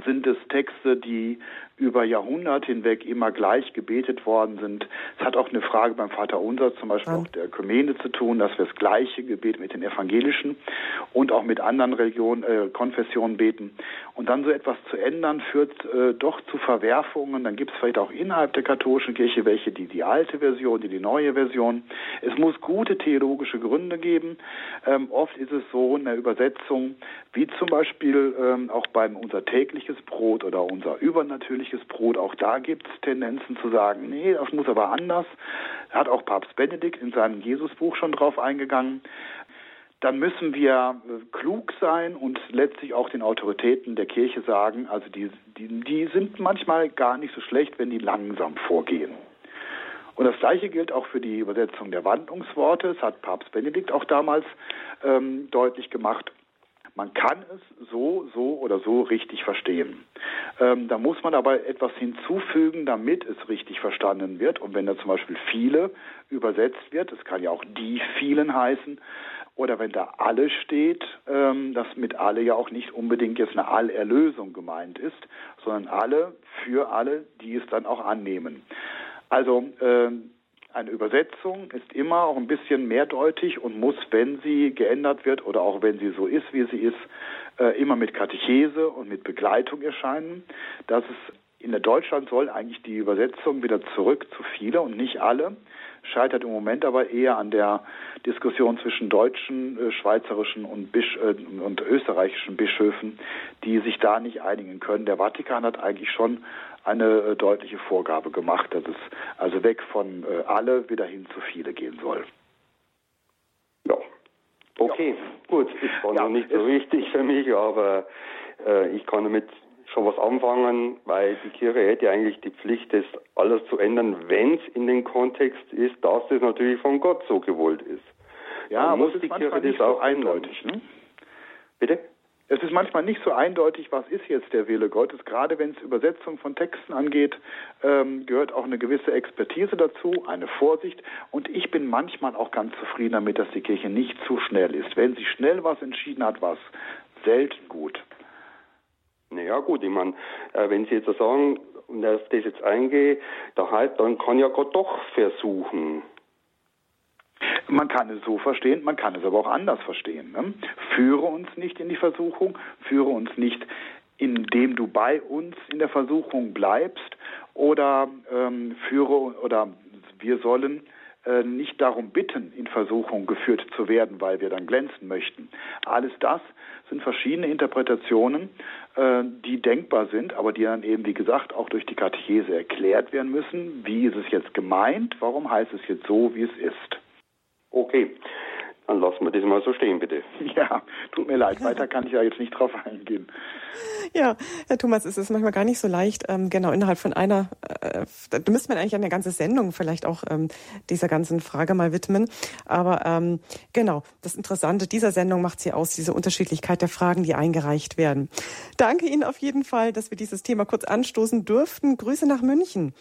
Speaker 2: sind es Texte, die über Jahrhunderte hinweg immer gleich gebetet worden sind. Es hat auch eine Frage beim Vater Unser, zum Beispiel ja. auch der Ökumene zu tun, dass wir das gleiche Gebet mit den Evangelischen und auch mit anderen Religionen, äh, Konfessionen beten. Und dann so etwas zu ändern, führt äh, doch zu Verwerfungen. Dann gibt es vielleicht auch innerhalb der katholischen Kirche welche, die die alte Version, die die neue Version. Es muss gute theologische Gründe geben. Ähm, oft ist es so in der Übersetzung, wie zum Beispiel ähm, auch beim unser tägliches Brot oder unser übernatürliches tägliches Brot. Auch da gibt es Tendenzen zu sagen, nee, das muss aber anders. Hat auch Papst Benedikt in seinem Jesusbuch schon drauf eingegangen. Dann müssen wir klug sein und letztlich auch den Autoritäten der Kirche sagen, also die, die, die sind manchmal gar nicht so schlecht, wenn die langsam vorgehen. Und das Gleiche gilt auch für die Übersetzung der Wandlungsworte. Das hat Papst Benedikt auch damals ähm, deutlich gemacht. Man kann es so, so oder so richtig verstehen. Ähm, da muss man aber etwas hinzufügen, damit es richtig verstanden wird. Und wenn da zum Beispiel viele übersetzt wird, das kann ja auch die vielen heißen, oder wenn da alle steht, ähm, dass mit alle ja auch nicht unbedingt jetzt eine Allerlösung gemeint ist, sondern alle für alle, die es dann auch annehmen. Also ähm, eine Übersetzung ist immer auch ein bisschen mehrdeutig und muss, wenn sie geändert wird oder auch wenn sie so ist, wie sie ist, äh, immer mit Katechese und mit Begleitung erscheinen. Das ist in der Deutschland soll eigentlich die Übersetzung wieder zurück zu viele und nicht alle. Scheitert im Moment aber eher an der Diskussion zwischen deutschen, äh, schweizerischen und, Bisch äh, und österreichischen Bischöfen, die sich da nicht einigen können. Der Vatikan hat eigentlich schon eine äh, deutliche Vorgabe gemacht, dass es also weg von äh, alle wieder hin zu viele gehen soll.
Speaker 6: Ja, okay, ja. gut, ist war ja, noch nicht so wichtig für mich, aber äh, ich kann damit schon was anfangen, weil die Kirche hätte eigentlich die Pflicht, das alles zu ändern, wenn es in den Kontext ist, dass das natürlich von Gott so gewollt ist.
Speaker 2: Ja, Dann muss die Kirche das auch eindeutig. Ne?
Speaker 6: Bitte?
Speaker 2: Es ist manchmal nicht so eindeutig, was ist jetzt der Wille Gottes. Gerade wenn es Übersetzung von Texten angeht, ähm, gehört auch eine gewisse Expertise dazu, eine Vorsicht. Und ich bin manchmal auch ganz zufrieden damit, dass die Kirche nicht zu schnell ist. Wenn sie schnell was entschieden hat, war es selten gut.
Speaker 6: Naja gut, ich meine, äh, wenn Sie jetzt sagen, und auf das jetzt eingehe, da halt, dann kann ja Gott doch versuchen.
Speaker 2: Man kann es so verstehen, man kann es aber auch anders verstehen. Ne? Führe uns nicht in die Versuchung, führe uns nicht indem du bei uns in der Versuchung bleibst oder ähm, führe oder wir sollen äh, nicht darum bitten, in Versuchung geführt zu werden, weil wir dann glänzen möchten. Alles das sind verschiedene Interpretationen, äh, die denkbar sind, aber die dann eben, wie gesagt, auch durch die Katechese erklärt werden müssen. Wie ist es jetzt gemeint? Warum heißt es jetzt so, wie es ist?
Speaker 6: Okay. Dann lassen wir das mal so stehen, bitte. [LAUGHS]
Speaker 2: Ja, tut mir leid, weiter kann ich ja jetzt nicht drauf eingehen.
Speaker 1: Ja, Herr Thomas, es ist manchmal gar nicht so leicht, ähm, genau innerhalb von einer, äh, da müsste man eigentlich eine ganze Sendung vielleicht auch ähm, dieser ganzen Frage mal widmen. Aber ähm, genau, das Interessante dieser Sendung macht sie aus, diese Unterschiedlichkeit der Fragen, die eingereicht werden. Danke Ihnen auf jeden Fall, dass wir dieses Thema kurz anstoßen durften. Grüße nach München.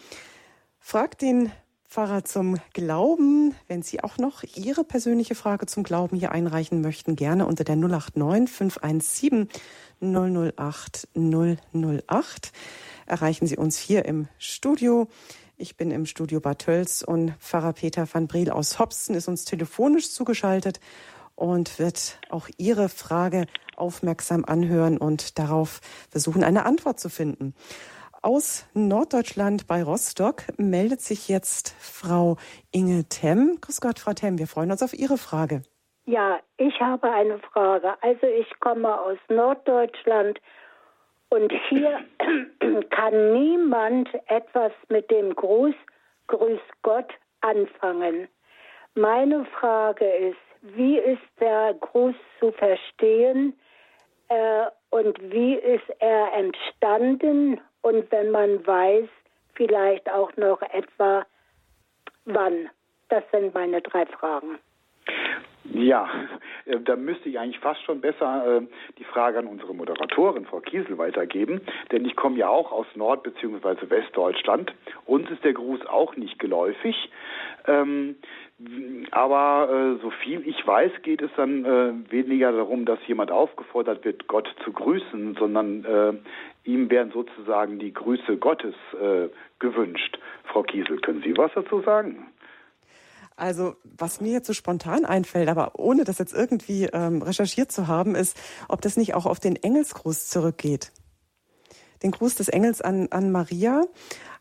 Speaker 1: Fragt den Pfarrer zum Glauben. Wenn Sie auch noch Ihre persönliche Frage zum Glauben hier einreichen möchten, gerne unter der 089 517 008 008 erreichen Sie uns hier im Studio. Ich bin im Studio Bad Tölz und Pfarrer Peter van Briel aus Hopsten ist uns telefonisch zugeschaltet und wird auch Ihre Frage aufmerksam anhören und darauf versuchen, eine Antwort zu finden. Aus Norddeutschland bei Rostock meldet sich jetzt Frau Inge Temm. Grüß Gott, Frau Temm, wir freuen uns auf Ihre Frage.
Speaker 7: Ja, ich habe eine Frage. Also ich komme aus Norddeutschland und hier [CLEARS THROAT] kann niemand etwas mit dem Gruß Grüß Gott anfangen. Meine Frage ist, wie ist der Gruß zu verstehen äh, und wie ist er entstanden und wenn man weiß, vielleicht auch noch etwa wann. Das sind meine drei Fragen.
Speaker 2: Ja, äh, da müsste ich eigentlich fast schon besser äh, die Frage an unsere Moderatorin, Frau Kiesel, weitergeben, denn ich komme ja auch aus Nord- bzw. Westdeutschland. Uns ist der Gruß auch nicht geläufig. Ähm, aber äh, so viel ich weiß, geht es dann äh, weniger darum, dass jemand aufgefordert wird, Gott zu grüßen, sondern ihm werden sozusagen die Grüße Gottes äh, gewünscht. Frau Kiesel, können Sie was dazu sagen?
Speaker 1: Also, was mir jetzt so spontan einfällt, aber ohne das jetzt irgendwie ähm, recherchiert zu haben, ist, ob das nicht auch auf den Engelsgruß zurückgeht. Den Gruß des Engels an, an Maria.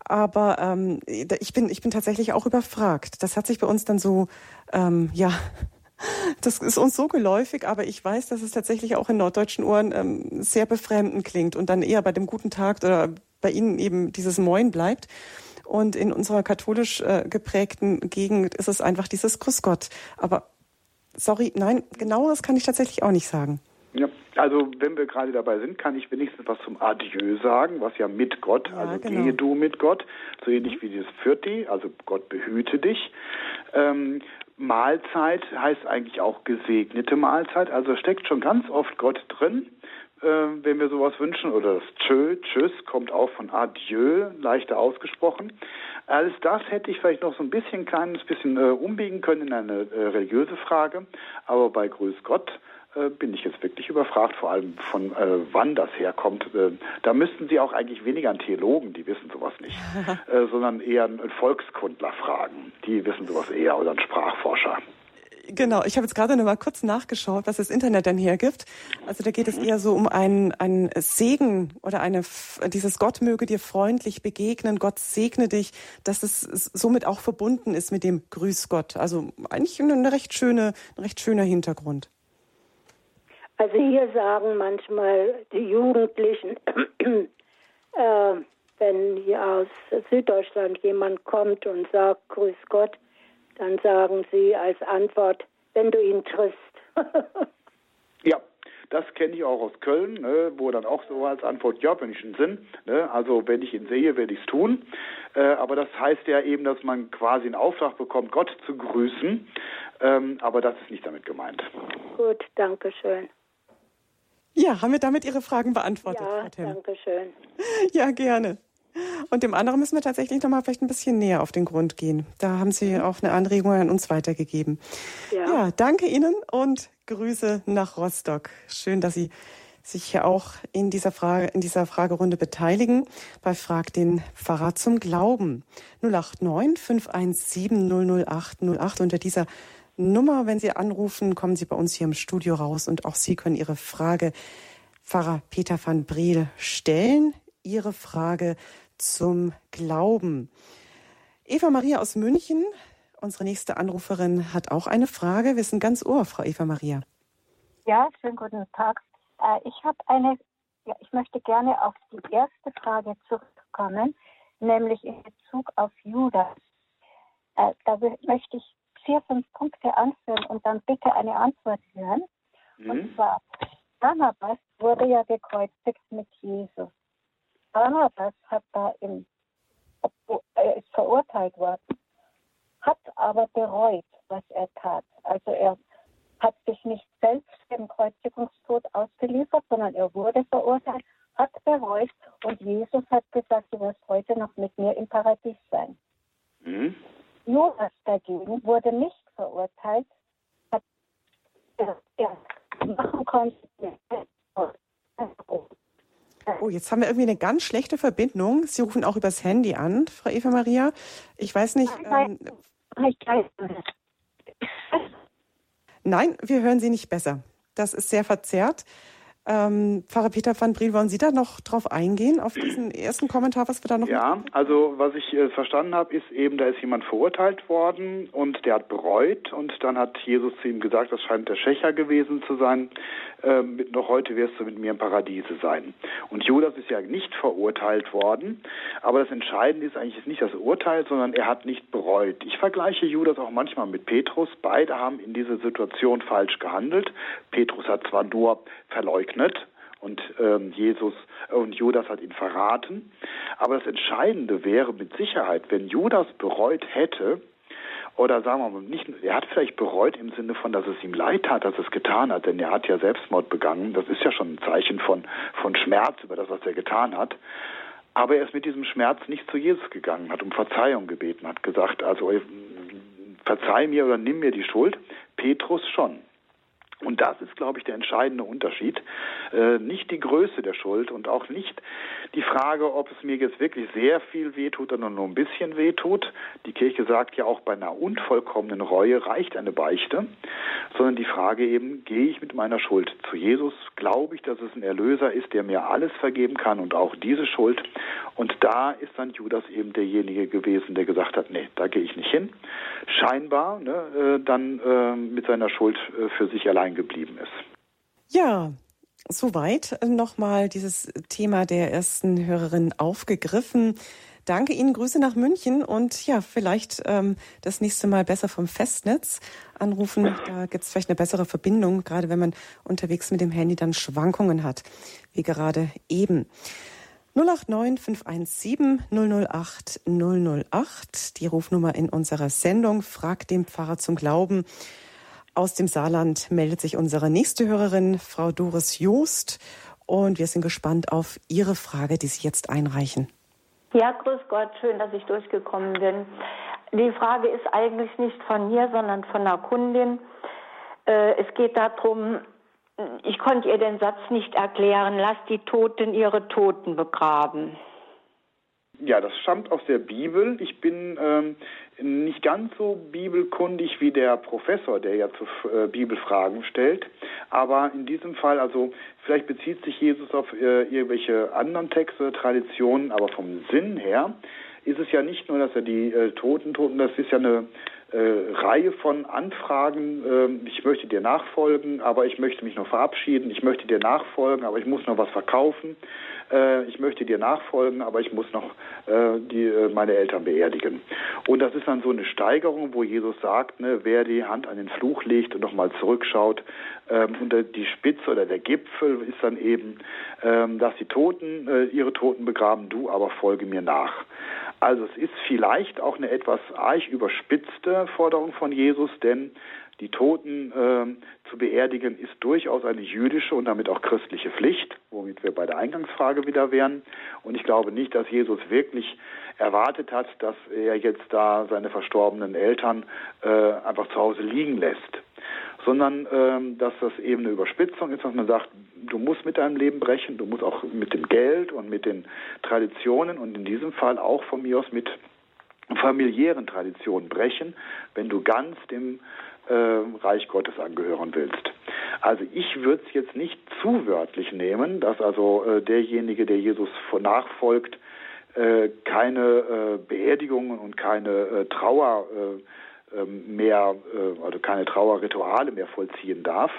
Speaker 1: Aber ähm, ich, bin, ich bin tatsächlich auch überfragt. Das hat sich bei uns dann so, ähm, ja, das ist uns so geläufig, aber ich weiß, dass es tatsächlich auch in norddeutschen Ohren ähm, sehr befremdend klingt und dann eher bei dem guten Tag oder bei Ihnen eben dieses Moin bleibt. Und in unserer katholisch äh, geprägten Gegend ist es einfach dieses Grüß Gott. Aber sorry, nein, genaueres kann ich tatsächlich auch nicht sagen.
Speaker 2: Ja, also wenn wir gerade dabei sind, kann ich wenigstens was zum Adieu sagen, was ja mit Gott, ja, also genau. gehe du mit Gott, so ähnlich wie dieses Fürti, also Gott behüte dich. Ähm, Mahlzeit heißt eigentlich auch gesegnete Mahlzeit, also steckt schon ganz oft Gott drin, äh, wenn wir sowas wünschen, oder das Tschö, Tschüss, kommt auch von Adieu, leichter ausgesprochen. Alles das hätte ich vielleicht noch so ein bisschen, kleines bisschen äh, umbiegen können in eine äh, religiöse Frage, aber bei Grüß Gott bin ich jetzt wirklich überfragt, vor allem von äh, wann das herkommt. Äh, da müssten Sie auch eigentlich weniger einen Theologen, die wissen sowas nicht, [LAUGHS] äh, sondern eher einen Volkskundler fragen. Die wissen sowas eher oder einen Sprachforscher.
Speaker 1: Genau, ich habe jetzt gerade noch mal kurz nachgeschaut, was das Internet denn hergibt. Also da geht es eher so um einen, einen Segen oder eine dieses Gott möge dir freundlich begegnen, Gott segne dich, dass es somit auch verbunden ist mit dem Grüß Gott. Also eigentlich eine recht schöne, ein recht schöner Hintergrund.
Speaker 7: Also hier sagen manchmal die Jugendlichen, [CLEARS THROAT] äh, wenn hier aus Süddeutschland jemand kommt und sagt Grüß Gott, dann sagen sie als Antwort, wenn du ihn triffst. [LAUGHS]
Speaker 2: ja, das kenne ich auch aus Köln, ne, wo dann auch so als Antwort, ja, wenn ich ihn sehe, ne, also wenn ich ihn sehe, werde ich es tun. Äh, aber das heißt ja eben, dass man quasi einen Auftrag bekommt, Gott zu grüßen. Ähm, aber das ist nicht damit gemeint.
Speaker 7: Gut, danke schön.
Speaker 1: Ja, haben wir damit Ihre Fragen beantwortet,
Speaker 7: ja, Frau Tim? danke schön. [LAUGHS]
Speaker 1: Ja, gerne. Und dem anderen müssen wir tatsächlich noch mal vielleicht ein bisschen näher auf den Grund gehen. Da haben Sie auch eine Anregung an uns weitergegeben. Ja, ja danke Ihnen und Grüße nach Rostock. Schön, dass Sie sich hier auch in dieser Frage, in dieser Fragerunde beteiligen bei Frag den Pfarrer zum Glauben. 089 517 008 08 unter dieser Nummer. Wenn Sie anrufen, kommen Sie bei uns hier im Studio raus und auch Sie können Ihre Frage Pfarrer Peter van Briel stellen. Ihre Frage zum Glauben. Eva Maria aus München, unsere nächste Anruferin, hat auch eine Frage. Wir sind ganz ohr, Frau Eva Maria.
Speaker 8: Ja, schönen guten Tag. Äh, ich habe eine, ja, ich möchte gerne auf die erste Frage zurückkommen, nämlich in Bezug auf Judas. Äh, da möchte ich vier, fünf Punkte anführen und dann bitte eine Antwort hören. Mhm. Und zwar, Barnabas wurde ja gekreuzigt mit Jesus. Barnabas hat da im, ist verurteilt worden, hat aber bereut, was er tat. Also er hat sich nicht selbst dem Kreuzigungstod ausgeliefert, sondern er wurde verurteilt, hat bereut und Jesus hat gesagt, du wirst heute noch mit mir im Paradies sein. Mhm. Jonas dagegen wurde nicht verurteilt, hat er machen konnte.
Speaker 1: Oh, jetzt haben wir irgendwie eine ganz schlechte Verbindung. Sie rufen auch übers Handy an, Frau Eva Maria. Ich weiß nicht. Ähm, Nein, wir hören Sie nicht besser. Das ist sehr verzerrt. Ähm, Pfarrer Peter van Briel, wollen Sie da noch drauf eingehen, auf diesen ersten Kommentar, was wir da noch
Speaker 2: Ja, also was ich äh, verstanden habe, ist eben, da ist jemand verurteilt worden und der hat bereut und dann hat Jesus zu ihm gesagt, das scheint der Schächer gewesen zu sein, äh, noch heute wirst du mit mir im Paradiese sein. Und Judas ist ja nicht verurteilt worden, aber das Entscheidende ist eigentlich nicht das Urteil, sondern er hat nicht bereut. Ich vergleiche Judas auch manchmal mit Petrus, beide haben in dieser Situation falsch gehandelt. Petrus hat zwar nur verleugnet und ähm, Jesus und Judas hat ihn verraten. Aber das Entscheidende wäre mit Sicherheit, wenn Judas bereut hätte, oder sagen wir mal, nicht, er hat vielleicht bereut im Sinne von, dass es ihm leid tat, dass es getan hat, denn er hat ja Selbstmord begangen. Das ist ja schon ein Zeichen von, von Schmerz über das, was er getan hat. Aber er ist mit diesem Schmerz nicht zu Jesus gegangen, hat um Verzeihung gebeten, hat gesagt, also verzeih mir oder nimm mir die Schuld. Petrus schon. Und das ist, glaube ich, der entscheidende Unterschied. Äh, nicht die Größe der Schuld und auch nicht die Frage, ob es mir jetzt wirklich sehr viel wehtut oder nur ein bisschen wehtut. Die Kirche sagt ja auch, bei einer unvollkommenen Reue reicht eine Beichte, sondern die Frage eben, gehe ich mit meiner Schuld zu Jesus? Glaube ich, dass es ein Erlöser ist, der mir alles vergeben kann und auch diese Schuld? Und da ist dann Judas eben derjenige gewesen, der gesagt hat, nee, da gehe ich nicht hin. Scheinbar ne, äh, dann äh, mit seiner Schuld äh, für sich allein geblieben ist.
Speaker 1: Ja, soweit nochmal dieses Thema der ersten Hörerin aufgegriffen. Danke Ihnen, Grüße nach München und ja, vielleicht ähm, das nächste Mal besser vom Festnetz anrufen. Da gibt es vielleicht eine bessere Verbindung, gerade wenn man unterwegs mit dem Handy dann Schwankungen hat, wie gerade eben. 089 517 008 008, die Rufnummer in unserer Sendung. Fragt den Pfarrer zum Glauben. Aus dem Saarland meldet sich unsere nächste Hörerin, Frau Doris Joost. Und wir sind gespannt auf Ihre Frage, die Sie jetzt einreichen.
Speaker 9: Ja, grüß Gott, schön, dass ich durchgekommen bin. Die Frage ist eigentlich nicht von mir, sondern von einer Kundin. Äh, es geht darum, ich konnte ihr den Satz nicht erklären, lass die Toten ihre Toten begraben.
Speaker 2: Ja, das stammt aus der Bibel. Ich bin ähm, nicht ganz so bibelkundig wie der Professor, der ja zu äh, Bibelfragen stellt. Aber in diesem Fall, also vielleicht bezieht sich Jesus auf äh, irgendwelche anderen Texte, Traditionen, aber vom Sinn her ist es ja nicht nur, dass er die äh, Toten, Toten, das ist ja eine Reihe von Anfragen. Äh, ich möchte dir nachfolgen, aber ich möchte mich noch verabschieden. Ich möchte dir nachfolgen, aber ich muss noch was verkaufen. Äh, ich möchte dir nachfolgen, aber ich muss noch äh, die, äh, meine Eltern beerdigen. Und das ist dann so eine Steigerung, wo Jesus sagt, ne, wer die Hand an den Fluch legt und nochmal zurückschaut, ähm, und die Spitze oder der Gipfel ist dann eben, ähm, dass die Toten äh, ihre Toten begraben, du aber folge mir nach. Also es ist vielleicht auch eine etwas arg überspitzte Forderung von Jesus, denn die Toten äh, zu beerdigen ist durchaus eine jüdische und damit auch christliche Pflicht, womit wir bei der Eingangsfrage wieder wären. Und ich glaube nicht, dass Jesus wirklich erwartet hat, dass er jetzt da seine verstorbenen Eltern äh, einfach zu Hause liegen lässt sondern ähm, dass das eben eine Überspitzung ist, dass man sagt, du musst mit deinem Leben brechen, du musst auch mit dem Geld und mit den Traditionen und in diesem Fall auch von mir aus mit familiären Traditionen brechen, wenn du ganz dem äh, Reich Gottes angehören willst. Also ich würde es jetzt nicht zu wörtlich nehmen, dass also äh, derjenige, der Jesus nachfolgt, äh, keine äh, Beerdigungen und keine äh, Trauer ähm, mehr, also keine Trauerrituale mehr vollziehen darf.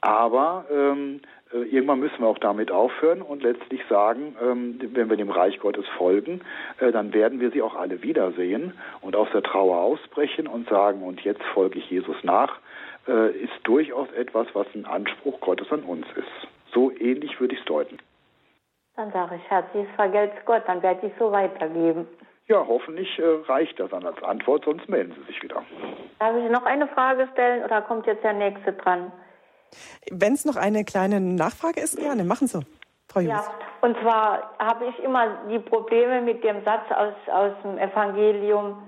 Speaker 2: Aber ähm, irgendwann müssen wir auch damit aufhören und letztlich sagen, ähm, wenn wir dem Reich Gottes folgen, äh, dann werden wir sie auch alle wiedersehen und aus der Trauer ausbrechen und sagen, und jetzt folge ich Jesus nach, äh, ist durchaus etwas, was ein Anspruch Gottes an uns ist. So ähnlich würde ich es deuten.
Speaker 9: Dann sage ich herzliches Vergelt's Gott, dann werde ich so weitergeben.
Speaker 2: Ja, hoffentlich äh, reicht das dann als Antwort, sonst melden Sie sich wieder.
Speaker 9: Darf ich noch eine Frage stellen oder kommt jetzt der nächste dran?
Speaker 1: Wenn es noch eine kleine Nachfrage ist, gerne, machen Sie. Frau Jus.
Speaker 9: Ja, und zwar habe ich immer die Probleme mit dem Satz aus, aus dem Evangelium,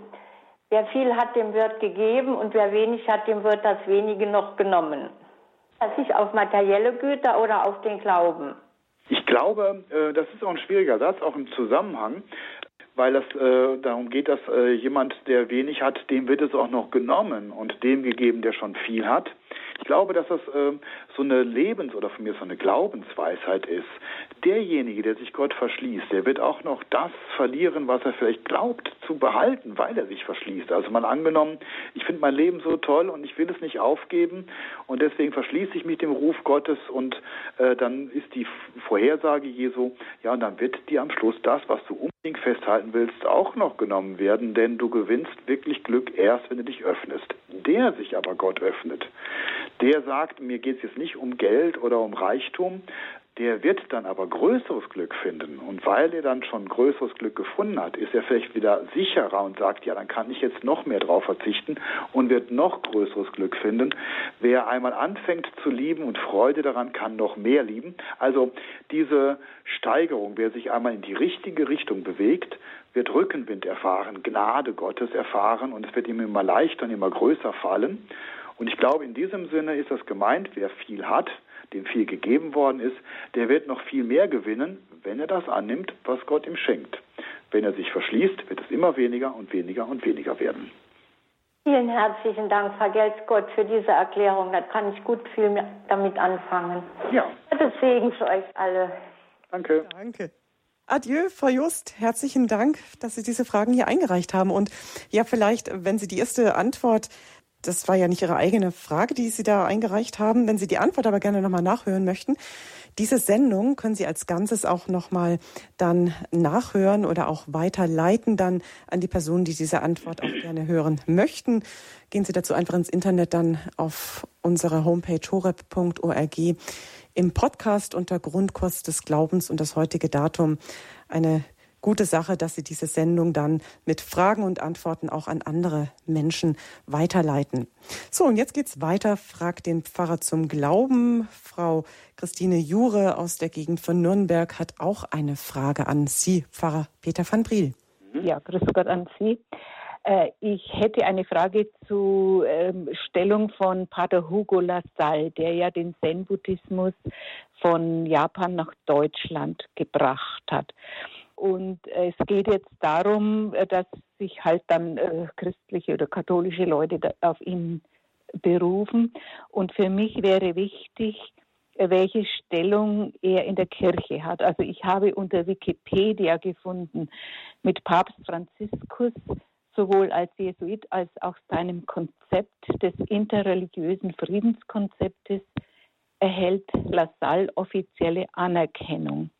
Speaker 9: wer viel hat, dem wird gegeben und wer wenig hat, dem wird das wenige noch genommen. Das ist auf materielle Güter oder auf den Glauben?
Speaker 2: Ich glaube, äh, das ist auch ein schwieriger Satz, auch im Zusammenhang, weil es äh, darum geht, dass äh, jemand, der wenig hat, dem wird es auch noch genommen und dem gegeben, der schon viel hat. Ich glaube, dass das äh, so eine Lebens- oder von mir so eine Glaubensweisheit ist. Derjenige, der sich Gott verschließt, der wird auch noch das verlieren, was er vielleicht glaubt zu behalten, weil er sich verschließt. Also mal angenommen, ich finde mein Leben so toll und ich will es nicht aufgeben und deswegen verschließe ich mich dem Ruf Gottes und äh, dann ist die Vorhersage Jesu, ja, und dann wird dir am Schluss das, was du unbedingt festhalten willst, auch noch genommen werden, denn du gewinnst wirklich Glück erst, wenn du dich öffnest. Der sich aber Gott öffnet, der sagt, mir geht es jetzt nicht um Geld oder um Reichtum, der wird dann aber größeres Glück finden. Und weil er dann schon größeres Glück gefunden hat, ist er vielleicht wieder sicherer und sagt, ja, dann kann ich jetzt noch mehr drauf verzichten und wird noch größeres Glück finden. Wer einmal anfängt zu lieben und Freude daran, kann noch mehr lieben. Also diese Steigerung, wer sich einmal in die richtige Richtung bewegt, wird Rückenwind erfahren, Gnade Gottes erfahren und es wird ihm immer leichter und immer größer fallen. Und ich glaube, in diesem Sinne ist das gemeint, wer viel hat, dem viel gegeben worden ist, der wird noch viel mehr gewinnen, wenn er das annimmt, was Gott ihm schenkt. Wenn er sich verschließt, wird es immer weniger und weniger und weniger werden.
Speaker 9: Vielen herzlichen Dank, vergelt's Gott, für diese Erklärung. Da kann ich gut viel damit anfangen.
Speaker 2: Ja.
Speaker 9: Gottes Segen für euch alle.
Speaker 2: Danke.
Speaker 1: Danke. Adieu, Frau Just. Herzlichen Dank, dass Sie diese Fragen hier eingereicht haben. Und ja, vielleicht, wenn Sie die erste Antwort das war ja nicht Ihre eigene Frage, die Sie da eingereicht haben. Wenn Sie die Antwort aber gerne nochmal nachhören möchten, diese Sendung können Sie als Ganzes auch nochmal dann nachhören oder auch weiterleiten dann an die Personen, die diese Antwort auch gerne hören möchten. Gehen Sie dazu einfach ins Internet dann auf unsere Homepage horeb.org im Podcast unter Grundkurs des Glaubens und das heutige Datum eine gute Sache, dass Sie diese Sendung dann mit Fragen und Antworten auch an andere Menschen weiterleiten. So, und jetzt geht's weiter. Fragt den Pfarrer zum Glauben. Frau Christine Jure aus der Gegend von Nürnberg hat auch eine Frage an Sie, Pfarrer Peter van Briel.
Speaker 10: Ja, grüß Gott an Sie. Äh, ich hätte eine Frage zur ähm, Stellung von Pater Hugo Lassalle, der ja den Zen-Buddhismus von Japan nach Deutschland gebracht hat. Und es geht jetzt darum, äh, dass sich halt dann äh, christliche oder katholische Leute auf ihn berufen. Und für mich wäre wichtig, äh, welche Stellung er in der Kirche hat. Also ich habe unter Wikipedia gefunden, mit Papst Franziskus sowohl als Jesuit als auch seinem Konzept des interreligiösen Friedenskonzeptes erhält Lassalle offizielle Anerkennung.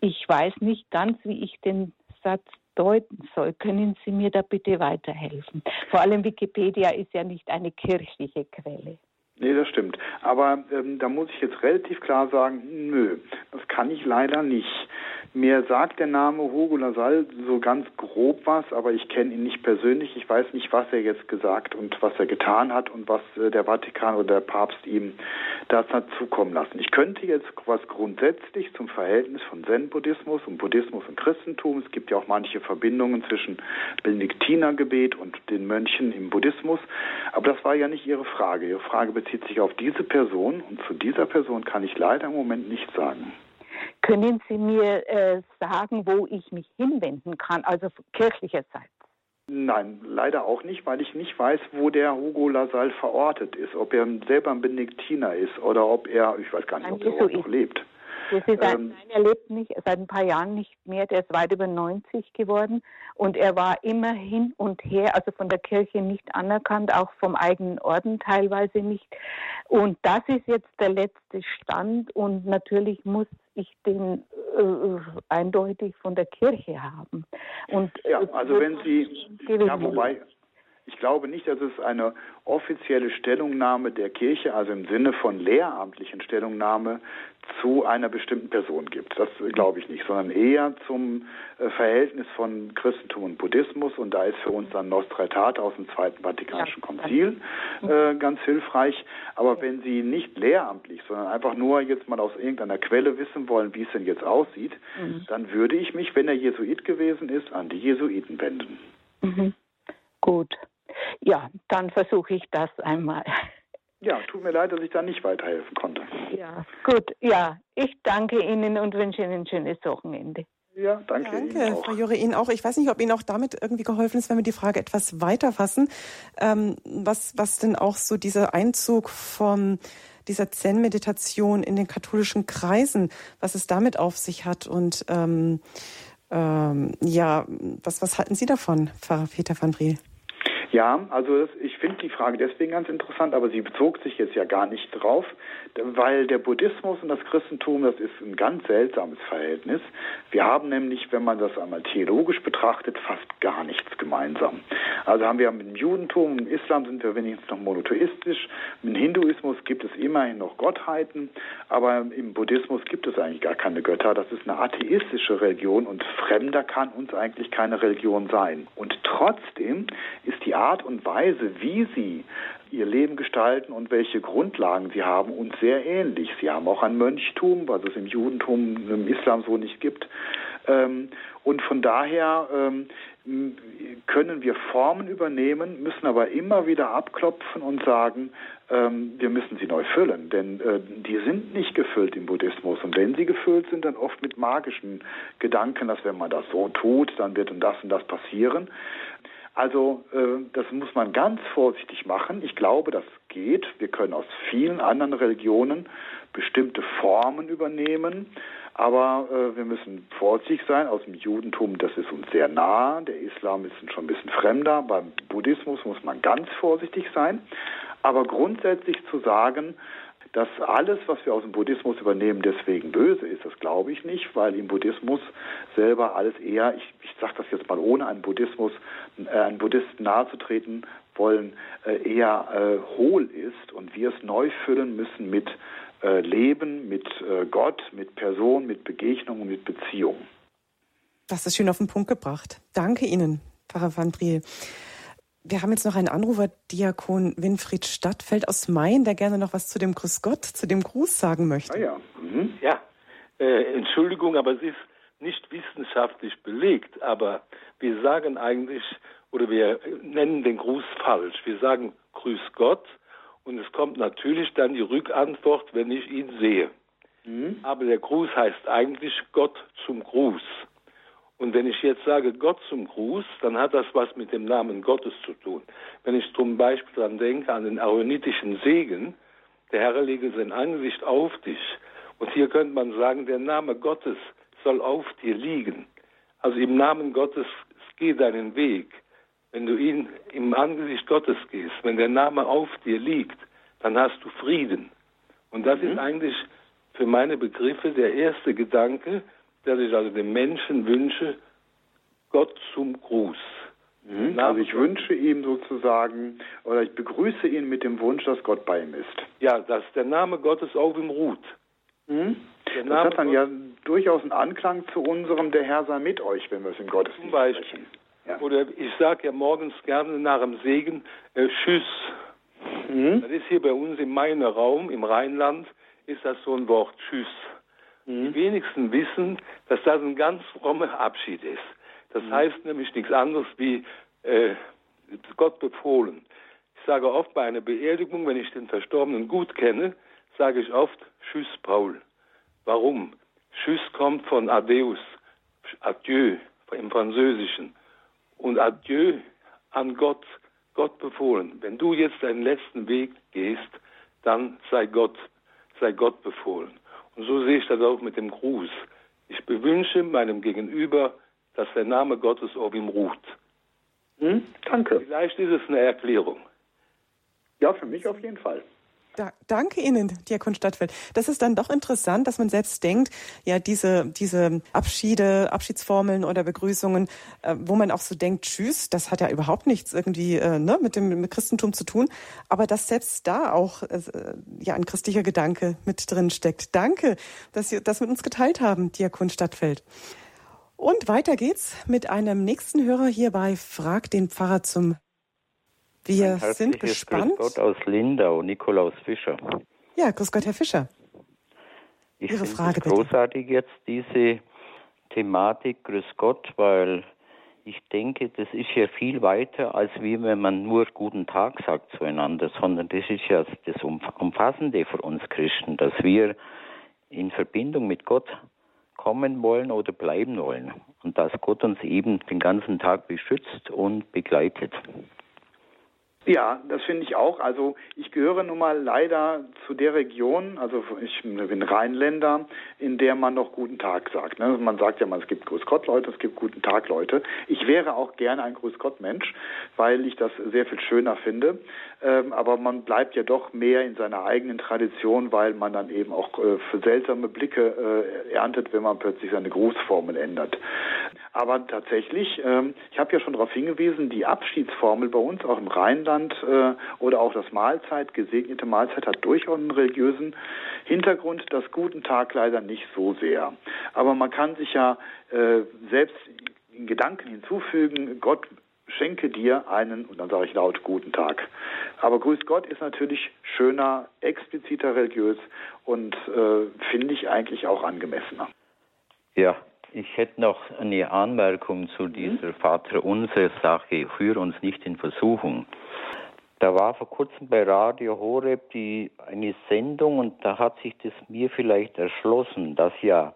Speaker 10: Ich weiß nicht ganz, wie ich den Satz deuten soll. Können Sie mir da bitte weiterhelfen? Vor allem Wikipedia ist ja nicht eine kirchliche Quelle.
Speaker 2: Nee, das stimmt. Aber ähm, da muss ich jetzt relativ klar sagen, nö, das kann ich leider nicht. Mir sagt der Name Hugo Lassalle so ganz grob was, aber ich kenne ihn nicht persönlich. Ich weiß nicht, was er jetzt gesagt und was er getan hat und was äh, der Vatikan oder der Papst ihm dazu hat zukommen lassen. Ich könnte jetzt was grundsätzlich zum Verhältnis von Zen-Buddhismus und Buddhismus und Christentum. Es gibt ja auch manche Verbindungen zwischen Benediktinergebet und den Mönchen im Buddhismus. Aber das war ja nicht Ihre Frage. Ihre Frage bezieht sich auf diese Person und zu dieser Person kann ich leider im Moment nichts sagen.
Speaker 10: Können Sie mir äh, sagen, wo ich mich hinwenden kann, also kirchlicherseits?
Speaker 2: Nein, leider auch nicht, weil ich nicht weiß, wo der Hugo Lasalle verortet ist. Ob er selber ein Benediktiner ist oder ob er, ich weiß gar nicht, ob er noch lebt.
Speaker 10: Das ist ein, ähm, er lebt nicht, seit ein paar Jahren nicht mehr. Der ist weit über 90 geworden und er war immer hin und her, also von der Kirche nicht anerkannt, auch vom eigenen Orden teilweise nicht. Und das ist jetzt der letzte Stand und natürlich muss ich den äh, eindeutig von der Kirche haben. Und,
Speaker 2: ja, also wenn Sie, ja, wobei, ich glaube nicht, dass es eine offizielle Stellungnahme der Kirche, also im Sinne von lehramtlichen Stellungnahme, zu einer bestimmten Person gibt. Das glaube ich nicht, sondern eher zum äh, Verhältnis von Christentum und Buddhismus. Und da ist für uns dann Nostra Aetate aus dem Zweiten Vatikanischen Konzil äh, ganz hilfreich. Aber wenn Sie nicht lehramtlich, sondern einfach nur jetzt mal aus irgendeiner Quelle wissen wollen, wie es denn jetzt aussieht, mhm. dann würde ich mich, wenn er Jesuit gewesen ist, an die Jesuiten wenden.
Speaker 10: Mhm. Gut. Ja, dann versuche ich das einmal.
Speaker 2: Ja, tut mir leid, dass ich da nicht weiterhelfen konnte.
Speaker 10: Ja, gut. Ja, ich danke Ihnen und wünsche Ihnen ein schönes Wochenende.
Speaker 2: Ja, danke.
Speaker 1: Danke, Ihnen auch. Frau Jure, Ihnen auch. Ich weiß nicht, ob Ihnen auch damit irgendwie geholfen ist, wenn wir die Frage etwas weiterfassen, ähm, was, was denn auch so dieser Einzug von dieser Zen-Meditation in den katholischen Kreisen, was es damit auf sich hat und ähm, ähm, ja, was, was halten Sie davon, Pfarrer Peter van Briel?
Speaker 2: Ja, also das, ich finde die Frage deswegen ganz interessant, aber sie bezog sich jetzt ja gar nicht drauf, weil der Buddhismus und das Christentum, das ist ein ganz seltsames Verhältnis. Wir haben nämlich, wenn man das einmal theologisch betrachtet, fast gar nichts gemeinsam. Also haben wir mit dem Judentum, im Islam sind wir wenigstens noch monotheistisch, im Hinduismus gibt es immerhin noch Gottheiten, aber im Buddhismus gibt es eigentlich gar keine Götter. Das ist eine atheistische Religion und fremder kann uns eigentlich keine Religion sein. Und trotzdem ist die Art und Weise, wie sie ihr Leben gestalten und welche Grundlagen sie haben, uns sehr ähnlich. Sie haben auch ein Mönchtum, was es im Judentum, im Islam so nicht gibt. Ähm, und von daher ähm, können wir Formen übernehmen, müssen aber immer wieder abklopfen und sagen, ähm, wir müssen sie neu füllen, denn äh, die sind nicht gefüllt im Buddhismus. Und wenn sie gefüllt sind, dann oft mit magischen Gedanken, dass wenn man das so tut, dann wird und das und das passieren. Also äh, das muss man ganz vorsichtig machen. Ich glaube, das geht. Wir können aus vielen anderen Religionen bestimmte Formen übernehmen. Aber äh, wir müssen vorsichtig sein. Aus dem Judentum, das ist uns sehr nah. Der Islam ist schon ein bisschen fremder. Beim Buddhismus muss man ganz vorsichtig sein. Aber grundsätzlich zu sagen, dass alles, was wir aus dem Buddhismus übernehmen, deswegen böse ist, das glaube ich nicht, weil im Buddhismus selber alles eher, ich, ich sage das jetzt mal ohne einen Buddhismus, äh, einen Buddhisten nahezutreten wollen, äh, eher äh, hohl ist und wir es neu füllen müssen mit äh, Leben, mit äh, Gott, mit Person, mit Begegnung und mit Beziehung.
Speaker 1: Das ist schön auf den Punkt gebracht. Danke Ihnen, Pfarrer van Briel. Wir haben jetzt noch einen Anrufer, Diakon Winfried Stadtfeld aus Main, der gerne noch was zu dem Grüß Gott, zu dem Gruß sagen möchte.
Speaker 2: Ah ja, mhm.
Speaker 11: ja. Äh, Entschuldigung, aber es ist nicht wissenschaftlich belegt, aber wir sagen eigentlich, oder wir nennen den Gruß falsch. Wir sagen Grüß Gott und es kommt natürlich dann die Rückantwort, wenn ich ihn sehe. Mhm. Aber der Gruß heißt eigentlich Gott zum Gruß. Und wenn ich jetzt sage Gott zum Gruß, dann hat das was mit dem Namen Gottes zu tun. Wenn ich zum Beispiel daran denke, an den aaronitischen Segen, der Herr lege sein Angesicht auf dich. Und hier könnte man sagen, der Name Gottes soll auf dir liegen. Also im Namen Gottes geh deinen Weg. Wenn du ihn im Angesicht Gottes gehst, wenn der Name auf dir liegt, dann hast du Frieden. Und das mhm. ist eigentlich für meine Begriffe der erste Gedanke, dass ich also dem Menschen wünsche, Gott zum Gruß.
Speaker 2: Mhm. Also ich wünsche ihm sozusagen, oder ich begrüße ihn mit dem Wunsch, dass Gott bei ihm ist.
Speaker 11: Ja, dass der Name Gottes auf ihm ruht.
Speaker 2: Mhm. Das hat dann ja durchaus einen Anklang zu unserem Der Herr sei mit euch, wenn wir es im Gottesdienst
Speaker 11: Zum Beispiel. sprechen. Ja. Oder ich sage ja morgens gerne nach dem Segen äh, Tschüss. Mhm. Das ist hier bei uns im Mainer Raum, im Rheinland, ist das so ein Wort Tschüss. Mhm. Die wenigsten wissen, dass das ein ganz frommer Abschied ist. Das mhm. heißt nämlich nichts anderes wie äh, Gott befohlen. Ich sage oft bei einer Beerdigung, wenn ich den Verstorbenen gut kenne, sage ich oft Tschüss, Paul. Warum? Tschüss kommt von Adeus, Adieu im Französischen. Und Adieu an Gott, Gott befohlen. Wenn du jetzt deinen letzten Weg gehst, dann sei Gott, sei Gott befohlen. Und so sehe ich das auch mit dem Gruß. Ich bewünsche meinem Gegenüber, dass der Name Gottes auf ihm ruht.
Speaker 2: Hm, danke.
Speaker 11: Vielleicht ist es eine Erklärung.
Speaker 2: Ja, für mich auf jeden Fall.
Speaker 1: Da, danke Ihnen, Diakon Stadtfeld. Das ist dann doch interessant, dass man selbst denkt, ja, diese, diese Abschiede, Abschiedsformeln oder Begrüßungen, äh, wo man auch so denkt, tschüss, das hat ja überhaupt nichts irgendwie äh, ne, mit dem mit Christentum zu tun, aber dass selbst da auch äh, ja ein christlicher Gedanke mit drin steckt. Danke, dass Sie das mit uns geteilt haben, Diakon Stadtfeld. Und weiter geht's mit einem nächsten Hörer hier bei Frag den Pfarrer zum wir sind gespannt.
Speaker 12: Grüß Gott aus Lindau, Nikolaus Fischer.
Speaker 1: Ja, grüß Gott, Herr Fischer.
Speaker 12: Ich Ihre Frage es großartig bitte. jetzt diese Thematik, grüß Gott, weil ich denke, das ist ja viel weiter, als wie wenn man nur guten Tag sagt zueinander, sondern das ist ja das Umfassende für uns Christen, dass wir in Verbindung mit Gott kommen wollen oder bleiben wollen und dass Gott uns eben den ganzen Tag beschützt und begleitet.
Speaker 2: Ja, das finde ich auch. Also ich gehöre nun mal leider zu der Region, also ich bin Rheinländer, in der man noch guten Tag sagt. Ne? Man sagt ja mal, es gibt Grüß Gott Leute, es gibt guten Tag Leute. Ich wäre auch gerne ein Grüß Gott Mensch, weil ich das sehr viel schöner finde. Ähm, aber man bleibt ja doch mehr in seiner eigenen Tradition, weil man dann eben auch äh, für seltsame Blicke äh, erntet, wenn man plötzlich seine Grußformel ändert. Aber tatsächlich, ähm, ich habe ja schon darauf hingewiesen, die Abschiedsformel bei uns auch im Rheinland äh, oder auch das Mahlzeit, gesegnete Mahlzeit hat durchaus einen religiösen Hintergrund, das guten Tag leider nicht so sehr. Aber man kann sich ja äh, selbst in Gedanken hinzufügen, Gott schenke dir einen, und dann sage ich laut, guten Tag. Aber Grüß Gott ist natürlich schöner, expliziter religiös und äh, finde ich eigentlich auch angemessener.
Speaker 12: Ja, ich hätte noch eine Anmerkung zu mhm. dieser Vaterunser-Sache. Führe uns nicht in Versuchung. Da war vor kurzem bei Radio Horeb die, eine Sendung und da hat sich das mir vielleicht erschlossen, dass ja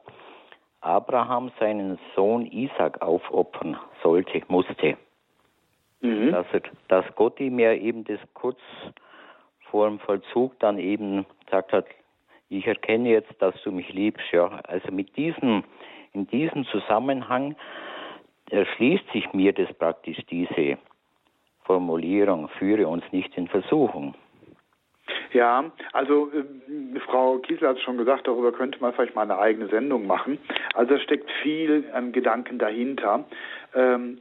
Speaker 12: Abraham seinen Sohn Isaac aufopfern sollte, musste. Mhm. Dass, er, dass Gott ihm ja eben das kurz vor dem Vollzug dann eben gesagt hat, ich erkenne jetzt, dass du mich liebst. Ja, also mit diesem in diesem Zusammenhang erschließt sich mir das praktisch diese Formulierung, führe uns nicht in Versuchung.
Speaker 2: Ja, also äh, Frau Kiesler hat es schon gesagt, darüber könnte man vielleicht mal eine eigene Sendung machen. Also es steckt viel an Gedanken dahinter. Ähm,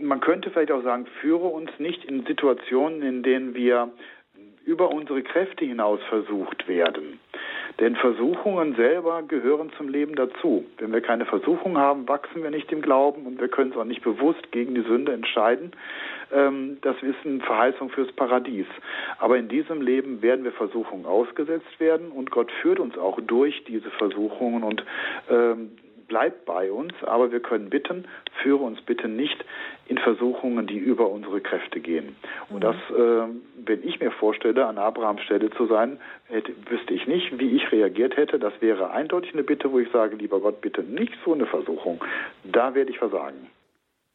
Speaker 2: man könnte vielleicht auch sagen, führe uns nicht in Situationen, in denen wir über unsere Kräfte hinaus versucht werden. Denn Versuchungen selber gehören zum Leben dazu. Wenn wir keine Versuchung haben, wachsen wir nicht im Glauben und wir können es auch nicht bewusst gegen die Sünde entscheiden. Ähm, das ist eine Verheißung fürs Paradies. Aber in diesem Leben werden wir Versuchungen ausgesetzt werden und Gott führt uns auch durch diese Versuchungen und ähm, bleibt bei uns, aber wir können bitten, führe uns bitte nicht in Versuchungen, die über unsere Kräfte gehen. Und mhm. das, äh, wenn ich mir vorstelle, an Abrahams Stelle zu sein, hätte, wüsste ich nicht, wie ich reagiert hätte. Das wäre eindeutig eine Bitte, wo ich sage, lieber Gott, bitte nicht so eine Versuchung. Da werde ich versagen.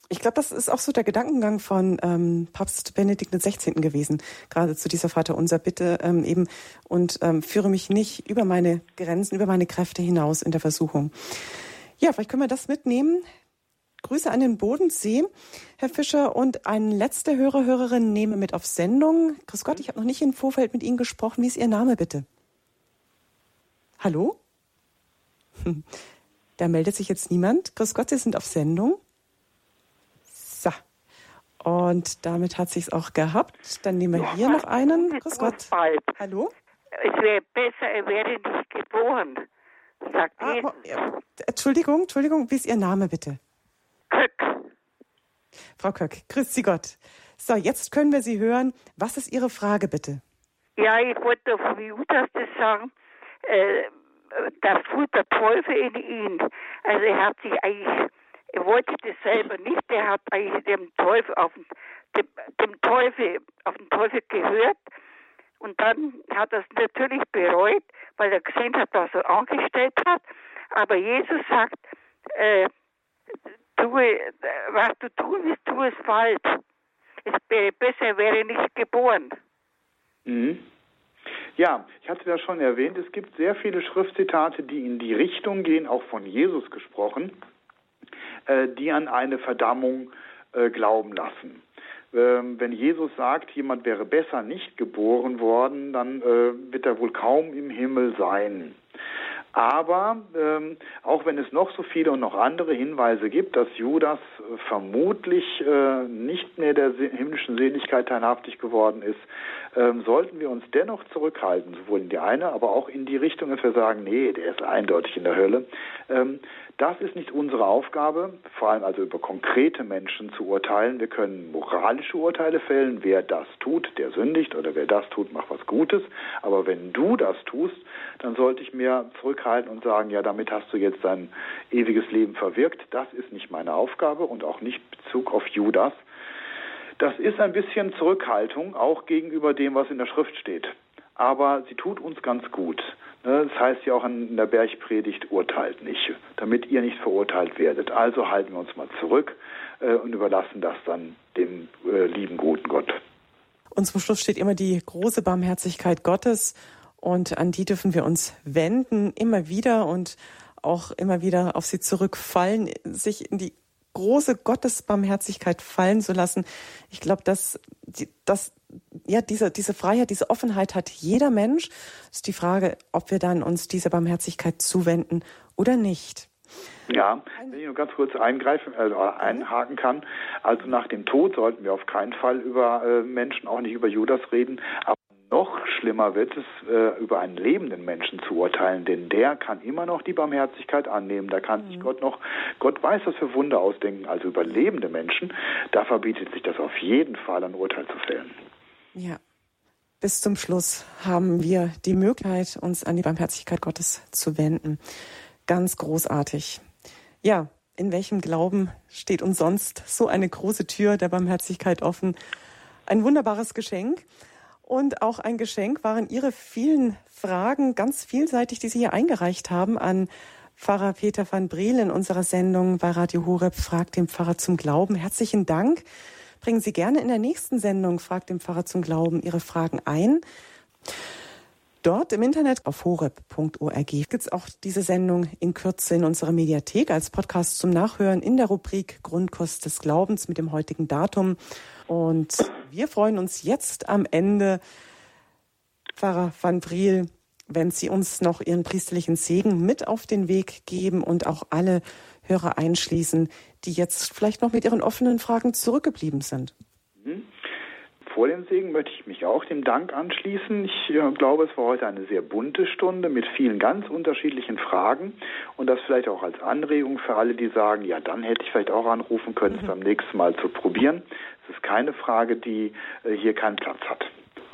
Speaker 1: Ich glaube, das ist auch so der Gedankengang von ähm, Papst Benedikt XVI. gewesen, gerade zu dieser Vater unser Bitte ähm, eben und ähm, führe mich nicht über meine Grenzen, über meine Kräfte hinaus in der Versuchung. Ja, vielleicht können wir das mitnehmen. Grüße an den Bodensee, Herr Fischer. Und ein letzter Hörer, Hörerin nehme mit auf Sendung. Grüß Gott, ich habe noch nicht im Vorfeld mit Ihnen gesprochen. Wie ist Ihr Name bitte? Hallo? [LAUGHS] Da meldet sich jetzt niemand. Grüß Gott, Sie sind auf Sendung. So. Und damit hat sich's auch gehabt. Dann nehmen wir hier noch einen. Grüß Gott. Hallo?
Speaker 13: Es wäre besser, er wäre nicht geboren sagt ah, Jesus.
Speaker 1: Oh, Entschuldigung, Entschuldigung, wie ist Ihr Name bitte?
Speaker 13: Köck.
Speaker 1: Frau Köck, grüß Sie Gott. So, jetzt können wir Sie hören. Was ist Ihre Frage bitte?
Speaker 13: Ja, ich wollte auf Judas das sagen. Äh, da fuhr der Teufel in ihn. Also er hat sich eigentlich, er wollte das selber nicht, er hat eigentlich dem Teufel auf den, dem, dem Teufel, auf den Teufel gehört und dann hat er es natürlich bereut, weil er gesehen hat, was er angestellt hat. Aber Jesus sagt, äh, tue, was du tun willst, tu es falsch. es besser wäre nicht geboren.
Speaker 2: Mhm. Ja, ich hatte das schon erwähnt, es gibt sehr viele Schriftzitate, die in die Richtung gehen, auch von Jesus gesprochen, äh, die an eine Verdammung äh, glauben lassen. Ähm, wenn Jesus sagt, jemand wäre besser nicht geboren worden, dann äh, wird er wohl kaum im Himmel sein. Aber ähm, auch wenn es noch so viele und noch andere Hinweise gibt, dass Judas äh, vermutlich äh, nicht mehr der himmlischen Seligkeit teilhaftig geworden ist, ähm, sollten wir uns dennoch zurückhalten, sowohl in die eine, aber auch in die Richtung, dass wir sagen, nee, der ist eindeutig in der Hölle. Ähm, das ist nicht unsere Aufgabe, vor allem also über konkrete Menschen zu urteilen. Wir können moralische Urteile fällen. Wer das tut, der sündigt oder wer das tut, macht was Gutes. Aber wenn du das tust, dann sollte ich mir zurückhalten und sagen, ja, damit hast du jetzt dein ewiges Leben verwirkt. Das ist nicht meine Aufgabe und auch nicht Bezug auf Judas. Das ist ein bisschen Zurückhaltung, auch gegenüber dem, was in der Schrift steht. Aber sie tut uns ganz gut. Ne, das heißt ja auch in der Bergpredigt, urteilt nicht, damit ihr nicht verurteilt werdet. Also halten wir uns mal zurück äh, und überlassen das dann dem äh, lieben, guten Gott.
Speaker 1: Und zum Schluss steht immer die große Barmherzigkeit Gottes und an die dürfen wir uns wenden, immer wieder und auch immer wieder auf sie zurückfallen, sich in die große Gottesbarmherzigkeit fallen zu lassen. Ich glaube, dass, dass ja, diese, diese Freiheit, diese Offenheit hat jeder Mensch. Es ist die Frage, ob wir dann uns dieser Barmherzigkeit zuwenden oder nicht.
Speaker 2: Ja, wenn ich nur ganz kurz eingreifen, also einhaken kann. Also nach dem Tod sollten wir auf keinen Fall über äh, Menschen, auch nicht über Judas reden. Aber noch schlimmer wird es, äh, über einen lebenden Menschen zu urteilen, denn der kann immer noch die Barmherzigkeit annehmen. Da kann sich mhm. Gott noch, Gott weiß, was für Wunder ausdenken. Also über lebende Menschen, da verbietet sich das auf jeden Fall, ein Urteil zu fällen.
Speaker 1: Ja. Bis zum Schluss haben wir die Möglichkeit, uns an die Barmherzigkeit Gottes zu wenden. Ganz großartig. Ja, in welchem Glauben steht uns sonst so eine große Tür der Barmherzigkeit offen? Ein wunderbares Geschenk. Und auch ein Geschenk waren Ihre vielen Fragen, ganz vielseitig, die Sie hier eingereicht haben an Pfarrer Peter van Briel in unserer Sendung bei Radio Horeb Fragt den Pfarrer zum Glauben. Herzlichen Dank. Bringen Sie gerne in der nächsten Sendung Fragt den Pfarrer zum Glauben Ihre Fragen ein. Dort im Internet auf horeb.org gibt es auch diese Sendung in Kürze in unserer Mediathek als Podcast zum Nachhören in der Rubrik Grundkurs des Glaubens mit dem heutigen Datum. Und wir freuen uns jetzt am Ende, Pfarrer van Briel, wenn Sie uns noch Ihren priesterlichen Segen mit auf den Weg geben und auch alle Hörer einschließen, die jetzt vielleicht noch mit ihren offenen Fragen zurückgeblieben sind.
Speaker 2: Mhm vor dem Segen möchte ich mich auch dem Dank anschließen. Ich äh, glaube, es war heute eine sehr bunte Stunde mit vielen ganz unterschiedlichen Fragen und das vielleicht auch als Anregung für alle, die sagen, ja, dann hätte ich vielleicht auch anrufen können, mhm. es beim nächsten Mal zu probieren. Es ist keine Frage, die äh, hier keinen Platz hat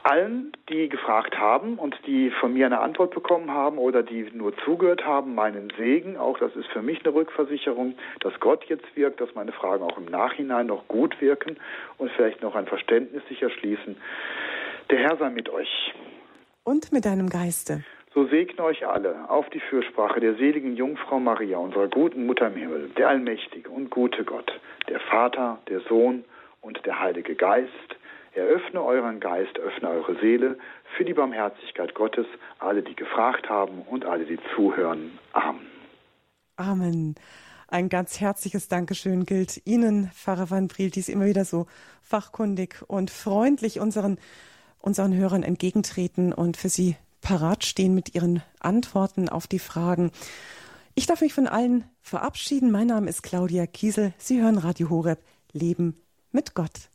Speaker 2: allen, die gefragt haben und die von mir eine Antwort bekommen haben oder die nur zugehört haben, meinen Segen. Auch das ist für mich eine Rückversicherung, dass Gott jetzt wirkt, dass meine Fragen auch im Nachhinein noch gut wirken und vielleicht noch ein Verständnis sich erschließen. Der Herr sei mit euch.
Speaker 1: Und mit deinem Geiste.
Speaker 2: So segne euch alle auf die Fürsprache der seligen Jungfrau Maria, unserer guten Mutter im Himmel, der allmächtige und gute Gott, der Vater, der Sohn und der Heilige Geist, Eröffne euren Geist, öffne eure Seele für die Barmherzigkeit Gottes, alle, die gefragt haben und alle, die zuhören. Amen.
Speaker 1: Amen. Ein ganz herzliches Dankeschön gilt Ihnen, Pfarrer van Briel, die Sie immer wieder so fachkundig und freundlich unseren, unseren Hörern entgegentreten und für sie parat stehen mit Ihren Antworten auf die Fragen. Ich darf mich von allen verabschieden. Mein Name ist Claudia Kiesel. Sie hören Radio Horeb Leben mit Gott.